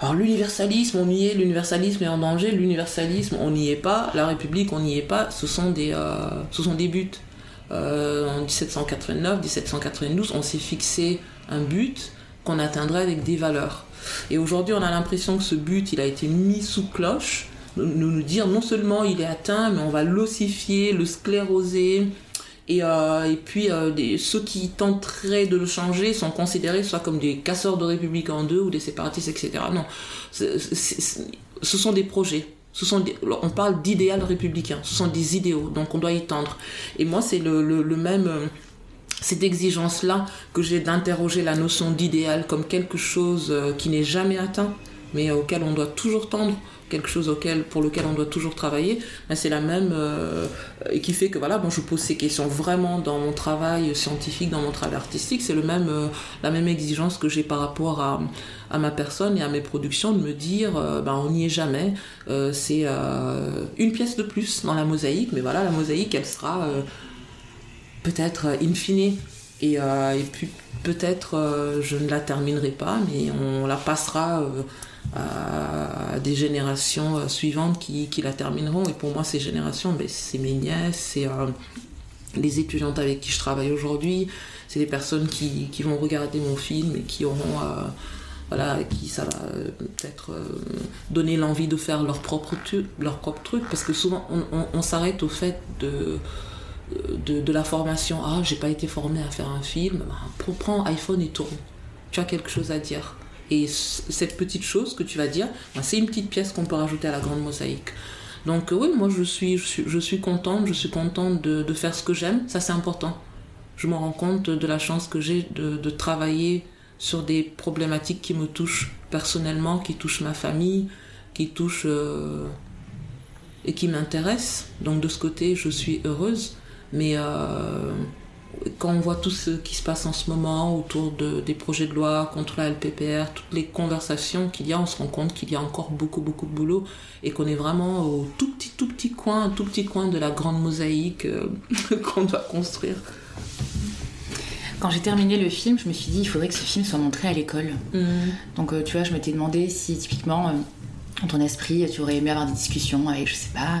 alors, l'universalisme, on y est, l'universalisme est en danger, l'universalisme, on n'y est pas, la République, on n'y est pas, ce sont des, euh, ce sont des buts. en 1789, 1792, on s'est fixé un but qu'on atteindrait avec des valeurs. Et aujourd'hui, on a l'impression que ce but, il a été mis sous cloche, nous, nous dire non seulement il est atteint, mais on va l'ossifier, le scléroser, et, euh, puis euh, des, ceux qui tenteraient de le changer sont considérés soit comme des casseurs de République en deux ou des séparatistes, etc. Non, ce sont des projets. Ce sont des, on parle d'idéal républicain, ce sont des idéaux, donc on doit y tendre. Et moi, c'est le, même, euh, cette exigence-là que j'ai d'interroger la notion d'idéal comme quelque chose euh, qui n'est jamais atteint, mais auquel on doit toujours tendre quelque chose auquel, pour lequel on doit toujours travailler, ben c'est la même euh, et qui fait que voilà, bon, je pose ces questions vraiment dans mon travail scientifique, dans mon travail artistique, c'est le même, euh, la même exigence que j'ai par rapport à, à ma personne et à mes productions de me dire, euh, ben on n'y est jamais, euh, c'est euh, une pièce de plus dans la mosaïque, mais voilà, la mosaïque, elle sera euh, peut-être in fine. Et, et puis peut-être je ne la terminerai pas, mais on la passera à des générations euh, suivantes qui, qui, la termineront. Et pour moi, ces générations, ben, c'est mes nièces, c'est euh, les étudiantes avec qui je travaille aujourd'hui, c'est des personnes qui, qui, vont regarder mon film et qui auront... Euh, voilà, qui ça va euh, peut-être euh, donner l'envie de faire leur propre, leur truc, parce que souvent on s'arrête au fait de, de, la formation. Ah, j'ai pas été formé à faire un film, bah, prends iPhone et tourne. Tu as quelque chose à dire. Et cette petite chose que tu vas dire, ben, c'est une petite pièce qu'on peut rajouter à la grande mosaïque. Donc euh, oui, moi je suis, je suis, je suis contente, je suis contente de, faire ce que j'aime, ça c'est important. Je me rends compte de la chance que j'ai de, travailler sur des problématiques qui me touchent personnellement, qui touchent ma famille, qui touchent... Euh... et qui m'intéresse. Donc de ce côté, je suis heureuse. Mais euh, quand on voit tout ce qui se passe en ce moment autour de, des projets de loi contre la LPPR, toutes les conversations qu'il y a, on se rend compte qu'il y a encore beaucoup, beaucoup de boulot et qu'on est vraiment au tout petit, tout petit coin, tout petit coin de la grande mosaïque euh, qu'on doit construire. Quand j'ai terminé le film, je me suis dit il faudrait que ce film soit montré à l'école. Mm. Donc euh, tu vois, je m'étais demandé si typiquement, dans ton esprit, tu aurais aimé avoir des discussions avec, je sais pas,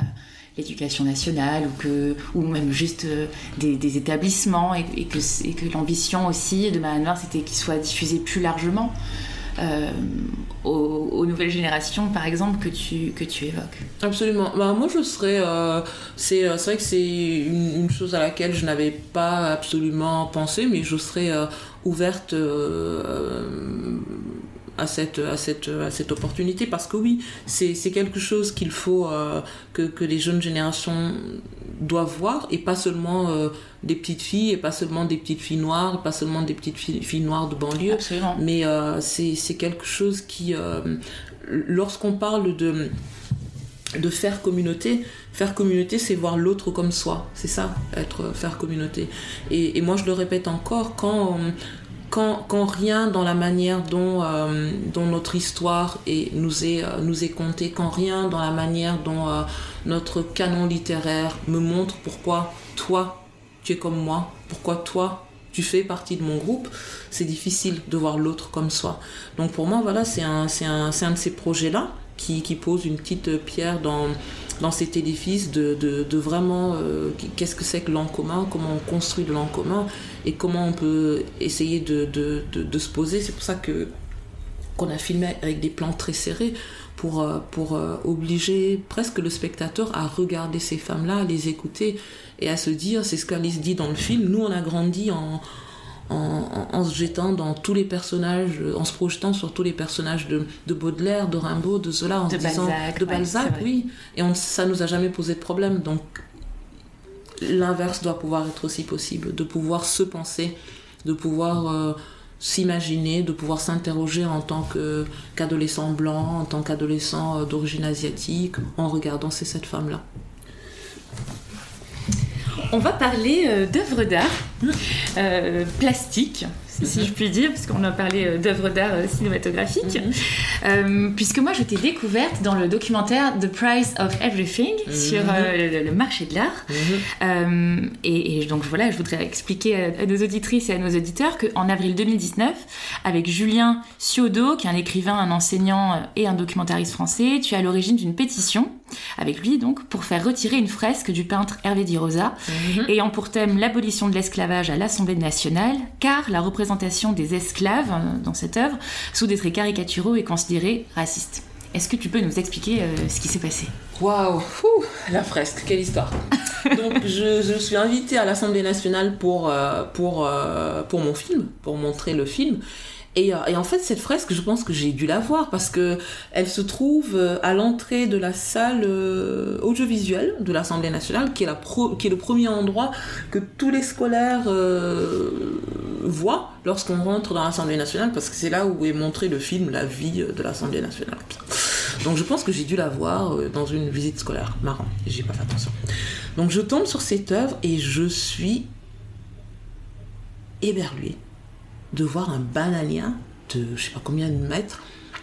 l'éducation nationale ou, que, ou même juste euh, des, établissements et, que, l'ambition aussi de Noire c'était qu'il soit diffusé plus largement. Euh, aux, nouvelles générations, par exemple, que tu, que tu évoques Absolument. Bah, moi, je serais. Euh, c'est vrai que c'est une, chose à laquelle je n'avais pas absolument pensé, mais je serais euh, ouverte à cette, à cette, à cette opportunité parce que oui, c'est quelque chose qu'il faut euh, que, que les jeunes générations doivent voir et pas seulement euh, des petites filles et pas seulement des petites filles noires, pas seulement des petites filles, filles noires de banlieue, Absolument. mais euh, c'est quelque chose qui, euh, lorsqu'on parle de de faire communauté. Faire communauté, c'est voir l'autre comme soi. C'est ça, être faire communauté. Et, et, moi, je le répète encore, quand, quand, rien dans la manière dont, euh, notre histoire nous, est, euh, nous contée, quand rien dans la manière dont euh, notre canon littéraire me montre pourquoi toi, tu es comme moi, pourquoi toi, tu fais partie de mon groupe, c'est difficile de voir l'autre comme soi. Donc pour moi, voilà, c'est un, de ces projets-là qui, pose une petite pierre dans, dans cet édifice de, de, vraiment euh, qu'est-ce que c'est que l'an commun, comment on construit de l'an commun et comment on peut essayer de, de, se poser. C'est pour ça que qu'on a filmé avec des plans très serrés pour, pour euh, obliger presque le spectateur à regarder ces femmes-là, à les écouter et à se dire, c'est ce qu'Alice dit dans le film, nous on a grandi en, en, en, en, se jetant dans tous les personnages, en se projetant sur tous les personnages de, de Baudelaire, de Rimbaud, de Zola, en de se disant Balzac, de Balzac, oui. Et on, ça nous a jamais posé de problème. Donc l'inverse doit pouvoir être aussi possible, de pouvoir se penser, de pouvoir euh, s'imaginer, de pouvoir s'interroger en tant qu'adolescent qu blanc, en tant qu'adolescent d'origine asiatique, en regardant ces sept femmes-là. On va parler euh, d'œuvres d'art euh, plastiques, si, si, je puis dire, parce qu'on a parlé euh, d'œuvres d'art cinématographiques. Mm -hmm. puisque moi, je t'ai découverte dans le documentaire The Price of Everything mm -hmm. sur le, le, marché de l'art. Mm -hmm. et, et, donc voilà, je voudrais expliquer à, à, nos auditrices et à nos auditeurs qu'en avril 2019, avec Julien Ciodo, qui est un écrivain, un enseignant et un documentariste français, tu es à l'origine d'une pétition avec lui donc pour faire retirer une fresque du peintre Hervé Di Rosa -hmm. ayant pour thème l'abolition de l'esclavage à l'Assemblée nationale car la représentation des esclaves dans cette œuvre sous des traits caricaturaux est considérée raciste. Est-ce que tu peux nous expliquer euh, ce qui s'est passé? Waouh, la fresque, quelle histoire. Donc je, je, suis invitée à l'Assemblée nationale pour, euh, pour, euh, pour mon film, pour montrer le film. Et, et, en fait, cette fresque, je pense que j'ai dû la voir parce que elle se trouve à l'entrée de la salle audiovisuelle de l'Assemblée nationale, qui est, la pro, qui est le premier endroit que tous les scolaires euh, voient lorsqu'on rentre dans l'Assemblée nationale, parce que c'est là où est montré le film La vie de l'Assemblée nationale. Donc je pense que j'ai dû la voir dans une visite scolaire. Marrant, j'ai pas fait attention. Donc je tombe sur cette œuvre et je suis éberluée de voir un banania de je sais pas combien de mètres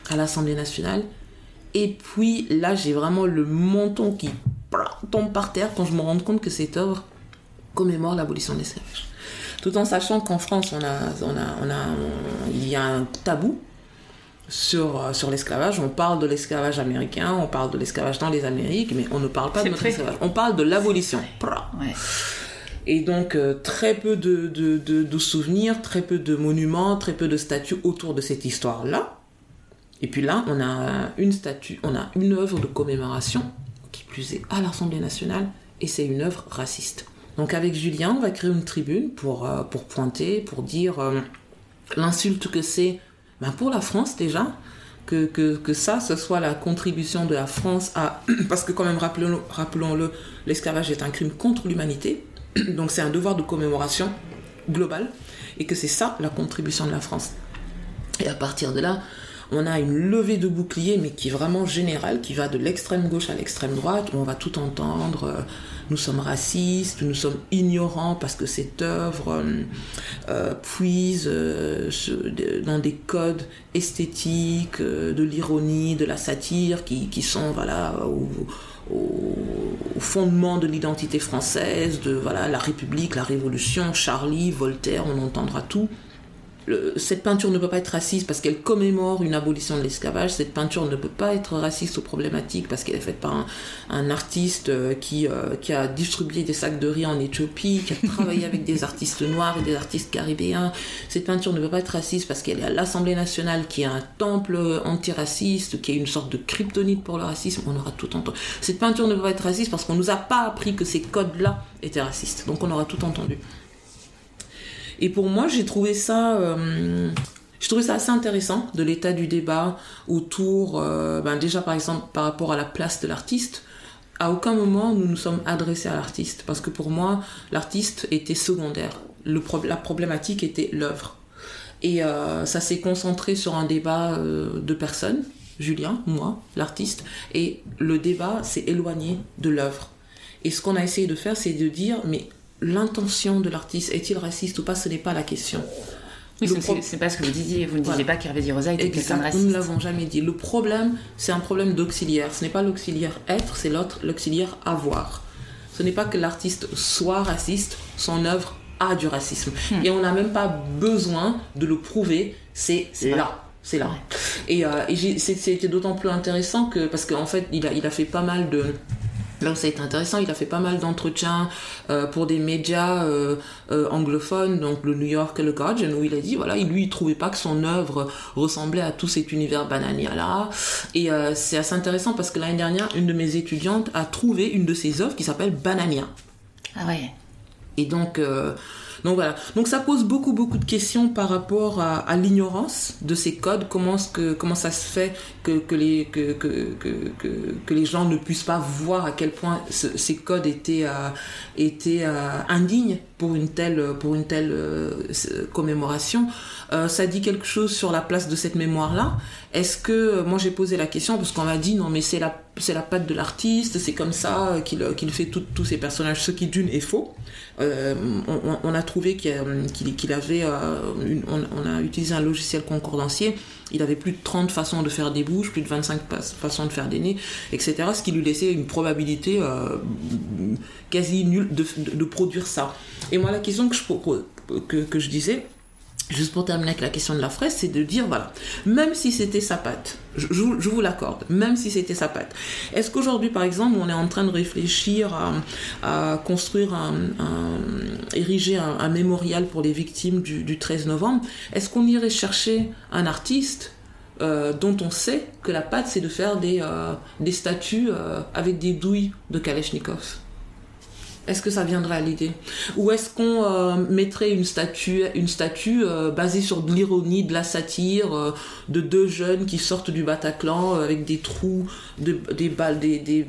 à l'Assemblée nationale. Et puis là, j'ai vraiment le menton qui tombe par terre quand je me rends compte que cette œuvre commémore l'abolition de l'esclavage. Tout en sachant qu'en France, on a, on a, on a, on, il y a un tabou sur, sur l'esclavage. On parle de l'esclavage américain, on parle de l'esclavage dans les Amériques, mais on ne parle pas de notre esclavage. On parle de l'abolition. Ouais. Et donc, euh, très peu de, de, de, souvenirs, très peu de monuments, très peu de statues autour de cette histoire-là. Et puis là, on a une statue, on a une œuvre de commémoration, qui plus est à l'Assemblée nationale, et c'est une œuvre raciste. Donc, avec Julien, on va créer une tribune pour, euh, pour pointer, pour dire euh, l'insulte que c'est ben pour la France déjà, que, que, que, ça, ce soit la contribution de la France à... Parce que quand même, rappelons-le, rappelons l'esclavage est un crime contre l'humanité. Donc c'est un devoir de commémoration global et que c'est ça la contribution de la France. Et à partir de là, on a une levée de bouclier, mais qui est vraiment générale, qui va de l'extrême gauche à l'extrême droite, où on va tout entendre. Euh, nous sommes racistes, nous sommes ignorants parce que cette œuvre euh, euh, puise dans des codes esthétiques, de l'ironie, de la satire, qui, sont voilà au, fondement de l'identité française, de voilà la République, la Révolution, Charlie, Voltaire, on entendra tout cette peinture ne peut pas être raciste parce qu'elle commémore une abolition de l'esclavage. Cette peinture ne peut pas être raciste ou problématique parce qu'elle est faite par un, artiste euh, qui, euh, qui a distribué des sacs de riz en Éthiopie, qui a travaillé avec des artistes noirs et des artistes caribéens. Cette peinture ne peut pas être raciste parce qu'elle est à l'Assemblée nationale qui est un temple antiraciste, qui est une sorte de kryptonite pour le racisme. On aura tout entendu. Cette peinture ne peut pas être raciste parce qu'on nous a pas appris que ces codes-là étaient racistes. Donc on aura tout entendu. Et pour moi, j'ai trouvé ça, euh, trouvé ça assez intéressant de l'état du débat autour, euh, ben déjà par exemple par rapport à la place de l'artiste. À aucun moment nous nous sommes adressés à l'artiste parce que pour moi l'artiste était secondaire. Le la problématique était l'œuvre. Et euh, ça s'est concentré sur un débat de personnes, Julien, moi, l'artiste, et le débat s'est éloigné de l'œuvre. Et ce qu'on a essayé de faire, c'est de dire, mais l'intention de l'artiste, est-il raciste ou pas, ce n'est pas la question. Oui, c'est pas ce que vous disiez. Vous ne disiez pas qu'Hervé Rosa était quelqu'un de raciste. Nous ne l'avons jamais dit. Le problème, c'est un problème d'auxiliaire. Ce n'est pas l'auxiliaire être, c'est l'autre, l'auxiliaire avoir. Ce n'est pas que l'artiste soit raciste, son œuvre a du racisme. Hmm. Et on n'a même pas besoin de le prouver. C'est là. C'est là. Et, euh, et c'était d'autant plus intéressant que, parce qu'en fait, il a, il a fait pas mal de Là où ça a été intéressant, il a fait pas mal d'entretiens euh, pour des médias euh, euh, anglophones, donc le New York et le Guardian, où il a dit, voilà, lui, il trouvait pas que son œuvre ressemblait à tout cet univers banania-là. Et c'est assez intéressant parce que l'année dernière, une de mes étudiantes a trouvé une de ses œuvres qui s'appelle Banania. Ah ouais. Et donc, donc voilà. Donc ça pose beaucoup beaucoup de questions par rapport à, l'ignorance de ces codes. Comment, ça se fait que, les, gens ne puissent pas voir à quel point ces codes étaient, euh, euh, indignes? Pour une telle, pour une telle euh, commémoration. ça dit quelque chose sur la place de cette mémoire-là. Est-ce que, moi j'ai posé la question parce qu'on m'a dit non mais c'est la, c'est la patte de l'artiste, c'est comme ça qu'il, qu'il fait tous ces personnages, ce qui d'une est faux. Euh, on, a trouvé qu'il avait, euh, on, a utilisé un logiciel concordancier, il avait plus de 30 façons de faire des bouches, plus de 25 façons de faire des nez, etc. Ce qui lui laissait une probabilité euh, quasi nulle de, produire ça. Et moi, la question que je, que, que je disais, juste pour terminer avec la question de la fraise, c'est de dire, voilà, même si c'était sa patte, je, vous l'accorde, même si c'était sa patte, est-ce qu'aujourd'hui, par exemple, on est en train de réfléchir à, construire un, ériger un, mémorial pour les victimes du, 13 novembre, est-ce qu'on irait chercher un artiste euh, dont on sait que la patte, c'est de faire des, euh, des statues euh, avec des douilles de Kalachnikov? Est-ce que ça viendrait à l'idée? Ou est-ce qu'on euh, mettrait une statue, une statue euh, basée sur de l'ironie, de la satire, euh, de deux jeunes qui sortent du Bataclan avec des trous, des balles, des, des,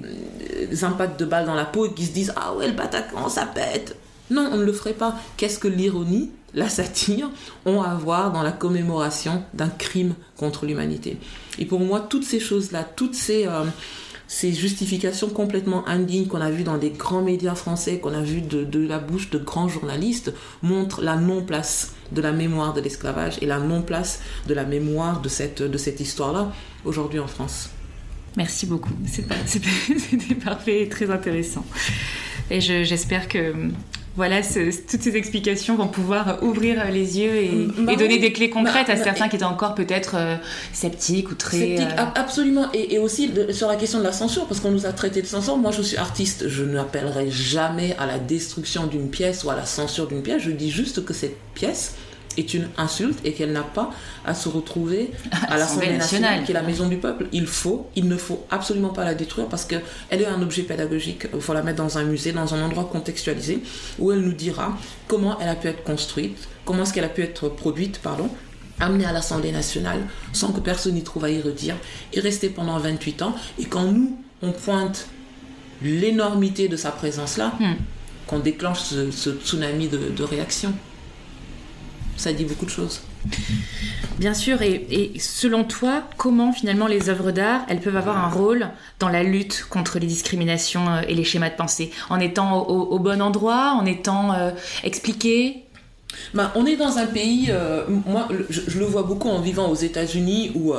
impacts de balles dans la peau et qui se disent Ah ouais, le Bataclan, ça pète! Non, on ne le ferait pas. Qu'est-ce que l'ironie, la satire ont à voir dans la commémoration d'un crime contre l'humanité? Et pour moi, toutes ces choses-là, toutes ces ces justifications complètement indignes qu'on a vues dans des grands médias français, qu'on a vues de, la bouche de grands journalistes, montrent la non-place de la mémoire de l'esclavage et la non-place de la mémoire de cette, de cette histoire-là aujourd'hui en France. Merci beaucoup. C'était parfait et très intéressant. Et j'espère que voilà, toutes ces explications vont pouvoir ouvrir les yeux et, donner des clés concrètes à bah, certains qui étaient encore peut-être euh, sceptiques ou très... Euh, absolument. Et, aussi sur la question de la censure, parce qu'on nous a traité de censure. Moi, je suis artiste. Je n'appellerai jamais à la destruction d'une pièce ou à la censure d'une pièce. Je dis juste que cette pièce est une insulte et qu'elle n'a pas à se retrouver à l'Assemblée nationale, qui est la maison du peuple. Il faut, il ne faut absolument pas la détruire parce qu'elle est un objet pédagogique. Il faut la mettre dans un musée, dans un endroit contextualisé, où elle nous dira comment elle a pu être construite, comment est-ce qu'elle a pu être produite, pardon, amenée à l'Assemblée nationale sans que personne n'y trouve à y redire, et rester pendant 28 ans. Et quand nous, on pointe l'énormité de sa présence là, hmm. qu'on déclenche ce, tsunami de, de réaction ça dit beaucoup de choses. Bien sûr, et, selon toi, comment finalement les œuvres d'art, elles peuvent avoir un rôle dans la lutte contre les discriminations euh, et les schémas de pensée? En étant au, bon endroit, en étant euh, expliqué? Ben, on est dans un pays, euh, moi je, le vois beaucoup en vivant aux États-Unis où,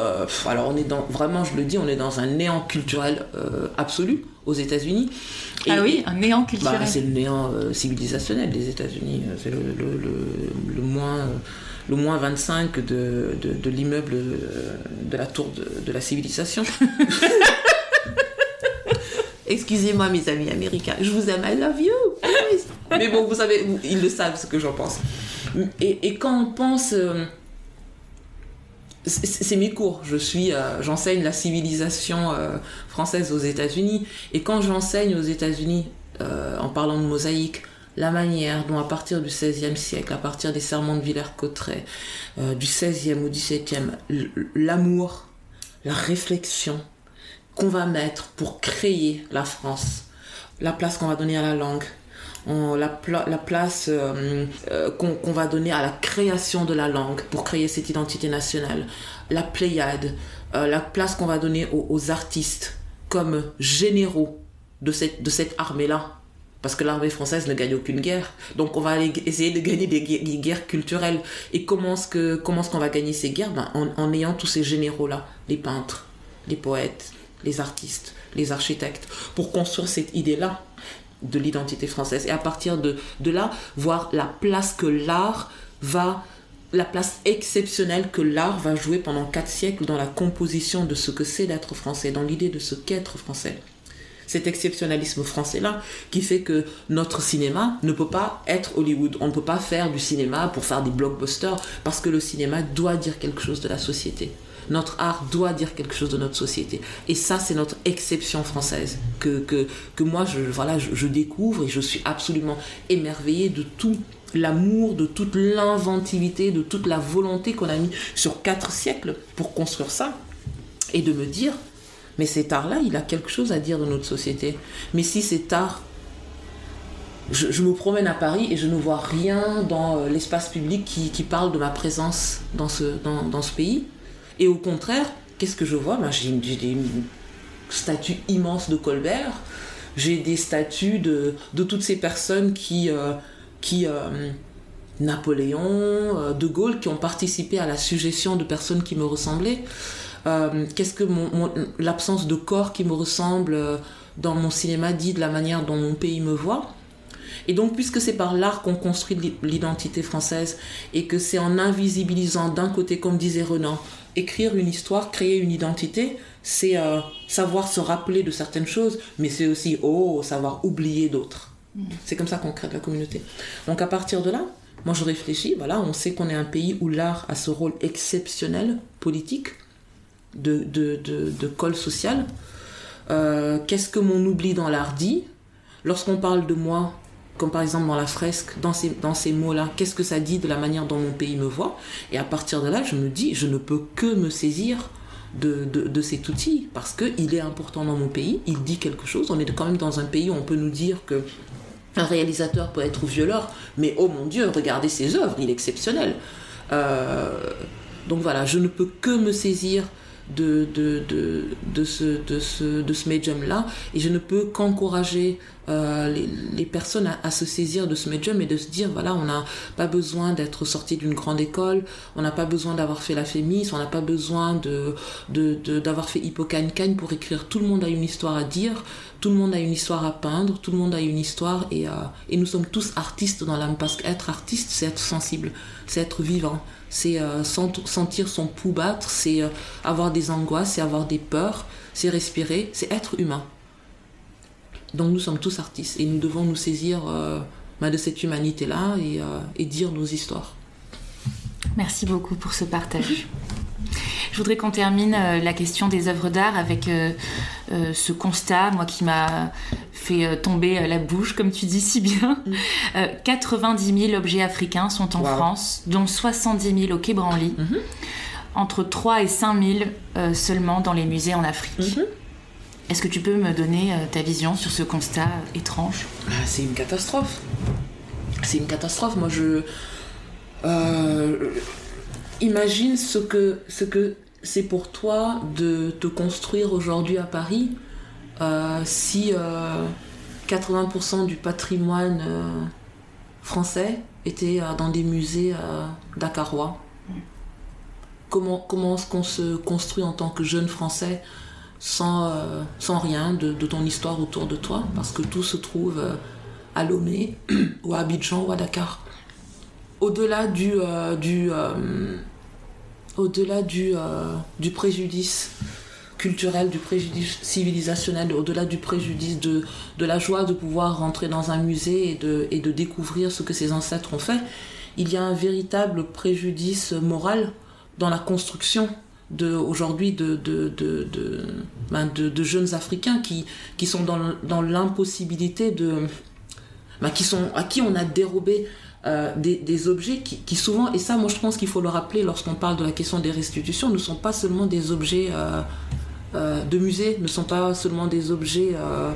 alors on est dans, vraiment, je le dis, on est dans un néant culturel absolu aux États-Unis. Ah oui, un néant culturel. Bah, c'est le néant civilisationnel des États-Unis, c'est le, le, moins le moins 25 de, de, l'immeuble de la tour de, la civilisation. Excusez-moi mes amis américains, je vous aime, I love you. Mais bon, vous savez, ils le savent ce que j'en pense. Et, quand on pense... Euh, c'est mes cours. Je suis, euh, j'enseigne la civilisation euh, française aux États-Unis. Et quand j'enseigne aux États-Unis en parlant de mosaïque, la manière dont à partir du XVIe siècle, à partir des serments de Villers-Cotterêts, euh, du XVIe au XVIIe, l'amour, la réflexion qu'on va mettre pour créer la France, la place qu'on va donner à la langue, la, place euh, euh, qu'on va donner à la création de la langue pour créer cette identité nationale, la Pléiade, la place qu'on va donner aux, artistes comme généraux de cette, de cette armée-là parce que l'armée française ne gagne aucune guerre. Donc on va aller essayer de gagner des guerres, culturelles. Et comment est-ce que comment est-ce qu'on va gagner ces guerres? Ben, en, ayant tous ces généraux-là, les peintres, les poètes, les artistes, les architectes, pour construire cette idée-là de l'identité française. Et à partir de, de là, voir la place que l'art va la place exceptionnelle que l'art va jouer pendant quatre siècles dans la composition de ce que c'est d'être français, dans l'idée de ce qu'être français cet exceptionnalisme français-là qui fait que notre cinéma ne peut pas être Hollywood. On ne peut pas faire du cinéma pour faire des blockbusters parce que le cinéma doit dire quelque chose de la société. Notre art doit dire quelque chose de notre société. Et ça, c'est notre exception française que, que, moi, je, voilà, je, découvre et je suis absolument émerveillée de tout l'amour, de toute l'inventivité, de toute la volonté qu'on a mis sur quatre siècles pour construire ça. Et de me dire, mais cet art-là, il a quelque chose à dire dans notre société. Mais si cet art je, me promène à Paris et je ne vois rien dans euh, l'espace public qui, parle de ma présence dans ce, dans, ce pays. Et au contraire, qu'est-ce que je vois? Ben, J'ai des statues immenses de Colbert, j'ai des statues de, toutes ces personnes qui... Euh, euh, Napoléon, De Gaulle, qui ont participé à la suggestion de personnes qui me ressemblaient. Euh, qu'est-ce que l'absence de corps qui me ressemble euh, dans mon cinéma dit de la manière dont mon pays me voit? Et donc, puisque c'est par l'art qu'on construit l'identité française et que c'est en invisibilisant d'un côté, comme disait Renan, écrire une histoire, créer une identité, c'est euh, savoir se rappeler de certaines choses, mais c'est aussi, oh, savoir oublier d'autres. Mm. C'est comme ça qu'on crée de la communauté. Donc, à partir de là, moi je réfléchis, voilà, on sait qu'on est un pays où l'art a ce rôle exceptionnel, politique, de, de, de, col social. Euh, qu'est-ce que mon oubli dans l'art dit? Lorsqu'on parle de moi, comme par exemple dans la fresque, dans ces, mots-là, qu'est-ce que ça dit de la manière dont mon pays me voit? Et à partir de là, je me dis, je ne peux que me saisir de cet outil parce qu'il est important dans mon pays, il dit quelque chose. On est quand même dans un pays où on peut nous dire que un réalisateur peut être violeur, mais oh mon Dieu, regardez ses œuvres, il est exceptionnel. Euh, donc voilà, je ne peux que me saisir de, de, de, de, ce, de ce, de ce médium-là. Et je ne peux qu'encourager euh, les, les, personnes à, se saisir de ce médium et de se dire, voilà, on n'a pas besoin d'être sorti d'une grande école, on n'a pas besoin d'avoir fait la fémis, on n'a pas besoin de, d'avoir fait Hippocagne-Cagne pour écrire. Tout le monde a une histoire à dire, tout le monde a une histoire à peindre, tout le monde a une histoire et, euh, et nous sommes tous artistes dans l'âme parce qu'être artiste, c'est être sensible, c'est être vivant c'est euh, sentir son pouls battre, c'est euh, avoir des angoisses, c'est avoir des peurs, c'est respirer, c'est être humain. Donc nous sommes tous artistes et nous devons nous saisir euh, bah, de cette humanité-là et, dire nos histoires. Merci beaucoup pour ce partage. Je voudrais qu'on termine la question des œuvres d'art avec ce constat, moi qui m'a fait euh, tomber euh, la bouche, comme tu dis si bien. 90 mm. 000 euh, objets africains sont en France, dont 70 000 au Quai Branly. Mm-hmm. Entre 3 et 5 000 seulement dans les musées en Afrique. Mm-hmm. Est-ce que tu peux me donner ta vision sur ce constat étrange? Ah, C'est une catastrophe. C'est une catastrophe. Moi, je. imagine ce que ce que c'est pour toi de te construire aujourd'hui à Paris si 80% du patrimoine français était dans des musées dakarois. Comment, comment est-ce qu'on se construit en tant que jeune français sans, sans rien de, ton histoire autour de toi? Parce que tout se trouve à Lomé ou à Abidjan ou à Dakar. Au-delà du, euh, du, euh, au-delà du, euh, du préjudice culturel, du préjudice civilisationnel, au-delà du préjudice de, de la joie de pouvoir rentrer dans un musée et de, et de découvrir ce que ses ancêtres ont fait, il y a un véritable préjudice moral dans la construction aujourd'hui de de, ben de, de, jeunes africains qui, qui sont dans, l'impossibilité de bah, qui sont, à qui on a dérobé euh, des, objets qui, souvent, et ça moi je pense qu'il faut le rappeler lorsqu'on parle de la question des restitutions, ne sont pas seulement des objets euh, de musée, ne sont pas seulement des objets, euh,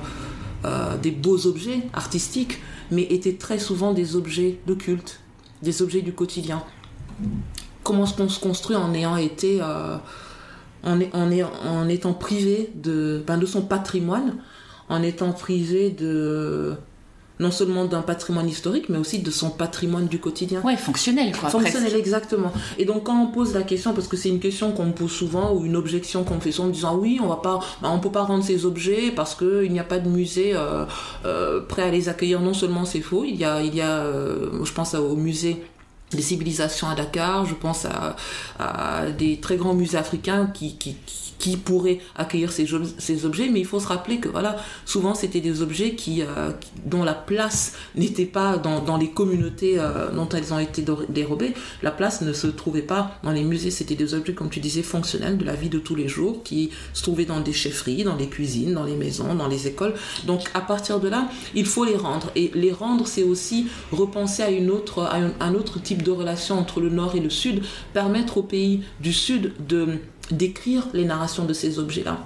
euh, des beaux objets artistiques, mais étaient très souvent des objets de culte, des objets du quotidien. Comment est-ce qu'on se construit en ayant été, euh, en, en, en, étant privé de, ben, de son patrimoine, en étant privé de non seulement d'un patrimoine historique, mais aussi de son patrimoine du quotidien. Ouais, fonctionnel, quoi. Fonctionnel, presque. exactement. Et donc, quand on pose la question, parce que c'est une question qu'on me pose souvent, ou une objection qu'on fait souvent, en disant oui, on va pas, bah, on peut pas rendre ces objets parce qu'il n'y a pas de musée euh, euh, prêt à les accueillir. Non seulement c'est faux, il y a, il y a euh, je pense au musée des civilisations à Dakar, je pense à, à des très grands musées africains qui, qui, qui pourraient accueillir ces, objets, mais il faut se rappeler que voilà, souvent c'était des objets qui, euh, dont la place n'était pas dans, dans, les communautés euh, dont elles ont été dérobées, la place ne se trouvait pas dans les musées, c'était des objets, comme tu disais, fonctionnels de la vie de tous les jours, qui se trouvaient dans des chefferies, dans les cuisines, dans les maisons, dans les écoles. Donc à partir de là, il faut les rendre. Et les rendre, c'est aussi repenser à, une autre, à un autre type de relation entre le Nord et le Sud, permettre aux pays du Sud de d'écrire les narrations de ces objets-là.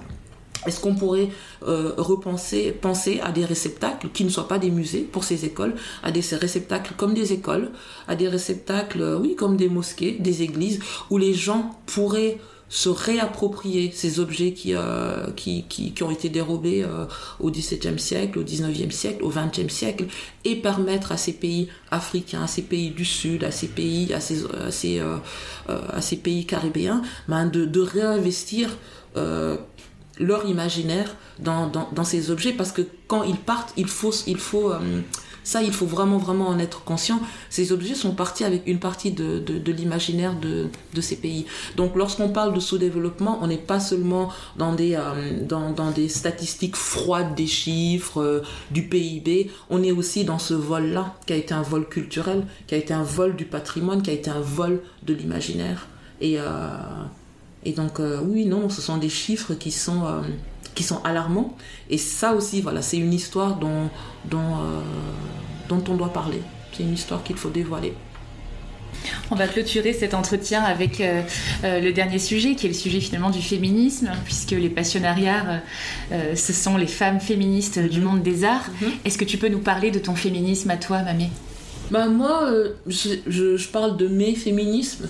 Est-ce qu'on pourrait euh, repenser, penser à des réceptacles qui ne soient pas des musées pour ces écoles, à des réceptacles comme des écoles, à des réceptacles, oui, comme des mosquées, des églises, où les gens pourraient se réapproprier ces objets qui, euh, qui, qui, qui, ont été dérobés euh, au XVIIe siècle, au XIXe siècle, au XXe siècle, et permettre à ces pays africains, à ces pays du Sud, à ces pays, à ces, à ces, euh, à ces pays caribéens, ben de, de réinvestir euh, leur imaginaire dans, dans, dans, ces objets, parce que quand ils partent, il faut, il faut euh, ça, il faut vraiment, vraiment en être conscient. Ces objets sont partis avec une partie de, de, l'imaginaire de, de, ces pays. Donc, lorsqu'on parle de sous-développement, on n'est pas seulement dans des, euh, dans, dans, des statistiques froides des chiffres, euh, du PIB. On est aussi dans ce vol-là, qui a été un vol culturel, qui a été un vol du patrimoine, qui a été un vol de l'imaginaire. Et, euh, et donc, oui, non, ce sont des chiffres qui sont qui sont alarmants. Et ça aussi, voilà, c'est une histoire dont, dont, euh, dont on doit parler. C'est une histoire qu'il faut dévoiler. On va clôturer cet entretien avec euh, euh, le dernier sujet, qui est le sujet finalement du féminisme, puisque les passionnariats, euh, ce sont les femmes féministes du monde des arts. Mm -hmm. Est-ce que tu peux nous parler de ton féminisme à toi, Mamé? Bah, Moi, je, je, je, parle de mes féminismes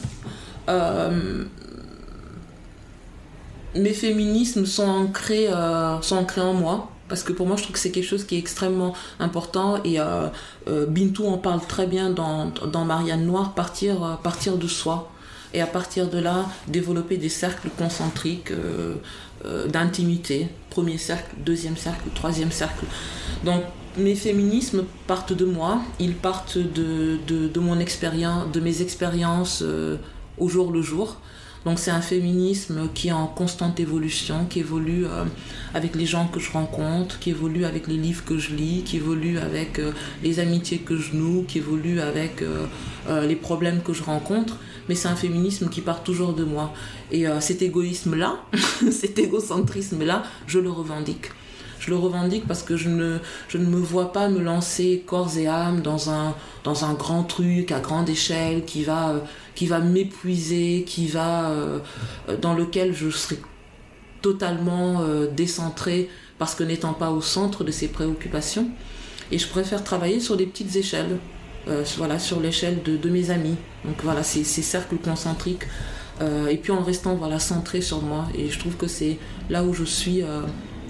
mes féminismes sont ancrés, euh, sont ancrés en moi. Parce que pour moi, je trouve que c'est quelque chose qui est extrêmement important. Et euh, euh, Bintou en parle très bien dans, Marianne Noire, partir, partir de soi. Et à partir de là, développer des cercles concentriques d'intimité. Premier cercle, deuxième cercle, troisième cercle. Donc, mes féminismes partent de moi. Ils partent de mon expérience, de mes expériences au jour le jour. Donc c'est un féminisme qui est en constante évolution, qui évolue euh, avec les gens que je rencontre, qui évolue avec les livres que je lis, qui évolue avec euh, les amitiés que je noue, qui évolue avec euh, les problèmes que je rencontre. Mais c'est un féminisme qui part toujours de moi. Et cet égoïsme-là, cet égocentrisme-là, je le revendique. Je le revendique parce que je ne, je ne me vois pas me lancer corps et âme dans un, dans un grand truc à grande échelle qui va qui va m'épuiser, qui va euh, dans lequel je serai totalement euh, décentré parce que n'étant pas au centre de ses préoccupations. Et je préfère travailler sur des petites échelles. voilà, sur l'échelle de, de, mes amis. Donc voilà, ces cercles concentriques. et puis en restant voilà, centré sur moi. Et je trouve que c'est là où je suis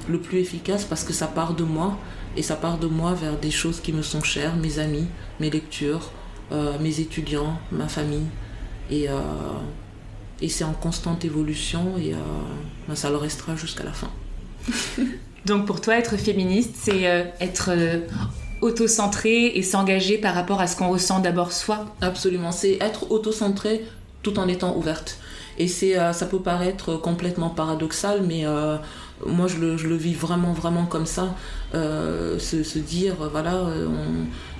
le plus efficace parce que ça part de moi. Et ça part de moi vers des choses qui me sont chères, mes amis, mes lectures, mes étudiants, ma famille. Et, et c'est en constante évolution et ben, ça le restera jusqu'à la fin. Donc pour toi, être féministe, c'est euh, être euh, auto-centré et s'engager par rapport à ce qu'on ressent d'abord soi Absolument, c'est être auto-centré tout en étant ouverte. Et c'est, euh, ça peut paraître complètement paradoxal, mais moi je le, vis vraiment, vraiment comme ça. Se, se, dire, voilà,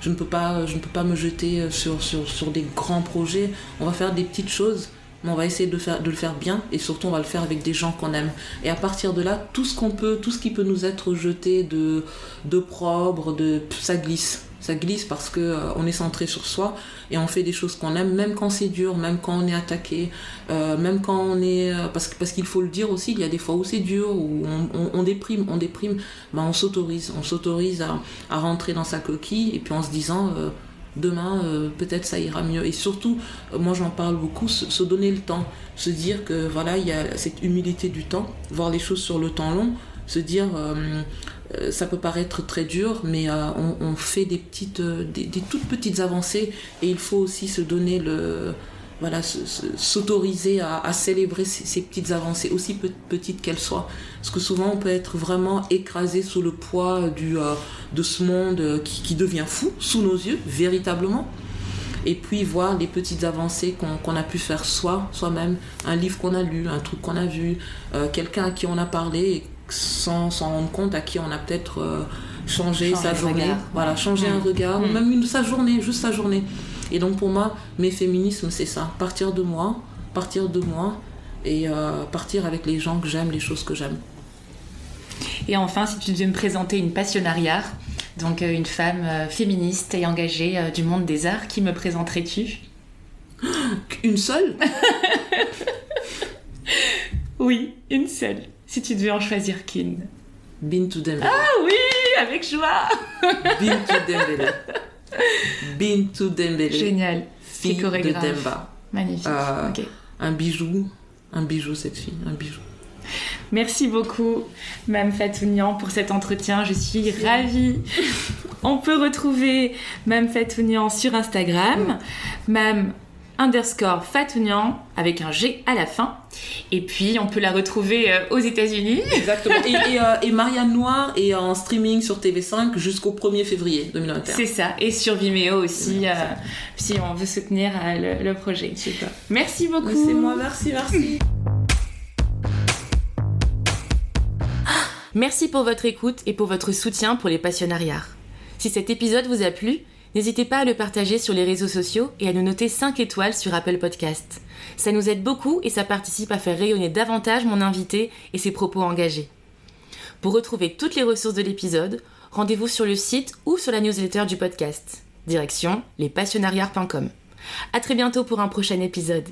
je, ne peux pas, je ne peux pas me jeter sur, sur, des grands projets, on va faire des petites choses on va essayer de, le faire bien et surtout on va le faire avec des gens qu'on aime. Et à partir de là, tout ce qu'on peut, tout ce qui peut nous être jeté de, de probre, de, ça glisse. Ça glisse parce que euh, on est centré sur soi et on fait des choses qu'on aime, même quand c'est dur, même quand on est attaqué, euh, même quand on est euh, parce parce qu'il faut le dire aussi, il y a des fois où c'est dur, où on, déprime, on déprime, ben on s'autorise, on s'autorise à, à, rentrer dans sa coquille et puis en se disant demain peut-être ça ira mieux. Et surtout, moi j'en parle beaucoup, se, donner le temps, se dire que voilà, il y a cette humilité du temps, voir les choses sur le temps long, se dire ça peut paraître très dur, mais on, fait des petites, des, toutes petites avancées et il faut aussi se donner le voilà, s'autoriser à, célébrer ces, petites avancées, aussi petites qu'elles soient. Parce que souvent, on peut être vraiment écrasé sous le poids du, euh, de ce monde euh, qui, devient fou sous nos yeux, véritablement. Et puis voir les petites avancées qu'on a pu faire soi, soi-même, un livre qu'on a lu, un truc qu'on a vu, euh, quelqu'un à qui on a parlé, sans s'en rendre compte, à qui on a peut-être changé sa journée, voilà, changé un mmh. regard, ou mmh. même une, sa journée, juste sa journée. Et donc pour moi, mes féminismes, c'est ça. Partir de moi, partir de moi et euh, partir avec les gens que j'aime, les choses que j'aime. Et enfin, si tu devais me présenter une passionnariat, donc euh, une femme euh, féministe et engagée du monde des arts, qui me présenterais-tu? Une seule? Oui, une seule. Si tu devais en choisir qu'une. Bintou Dembélé. Ah oui, avec joie Bintou Dembélé. Bintou Dembélé. Génial. Fille de Demba. Magnifique. Euh, un bijou, un bijou cette fille, un bijou. Merci beaucoup, Mme Fatounian, pour cet entretien. Je suis ravie. On peut retrouver Mme Fatounian sur Instagram, Mme underscore Fatounian avec un G à la fin. Et puis on peut la retrouver euh, aux États-Unis. Exactement. Et, euh, et, Marianne Noir est en streaming sur TV5 jusqu'au 1er février 2021. C'est ça. Et sur Vimeo aussi, euh, si on veut soutenir le, le, projet. Super. Merci beaucoup. C'est moi, merci, merci. Merci pour votre écoute et pour votre soutien pour les passionnariats. Si cet épisode vous a plu, N'hésitez pas à le partager sur les réseaux sociaux et à nous noter 5 étoiles sur Apple Podcast. Ça nous aide beaucoup et ça participe à faire rayonner davantage mon invité et ses propos engagés. Pour retrouver toutes les ressources de l'épisode, rendez-vous sur le site ou sur la newsletter du podcast. Direction lespassionnariats.com. À très bientôt pour un prochain épisode.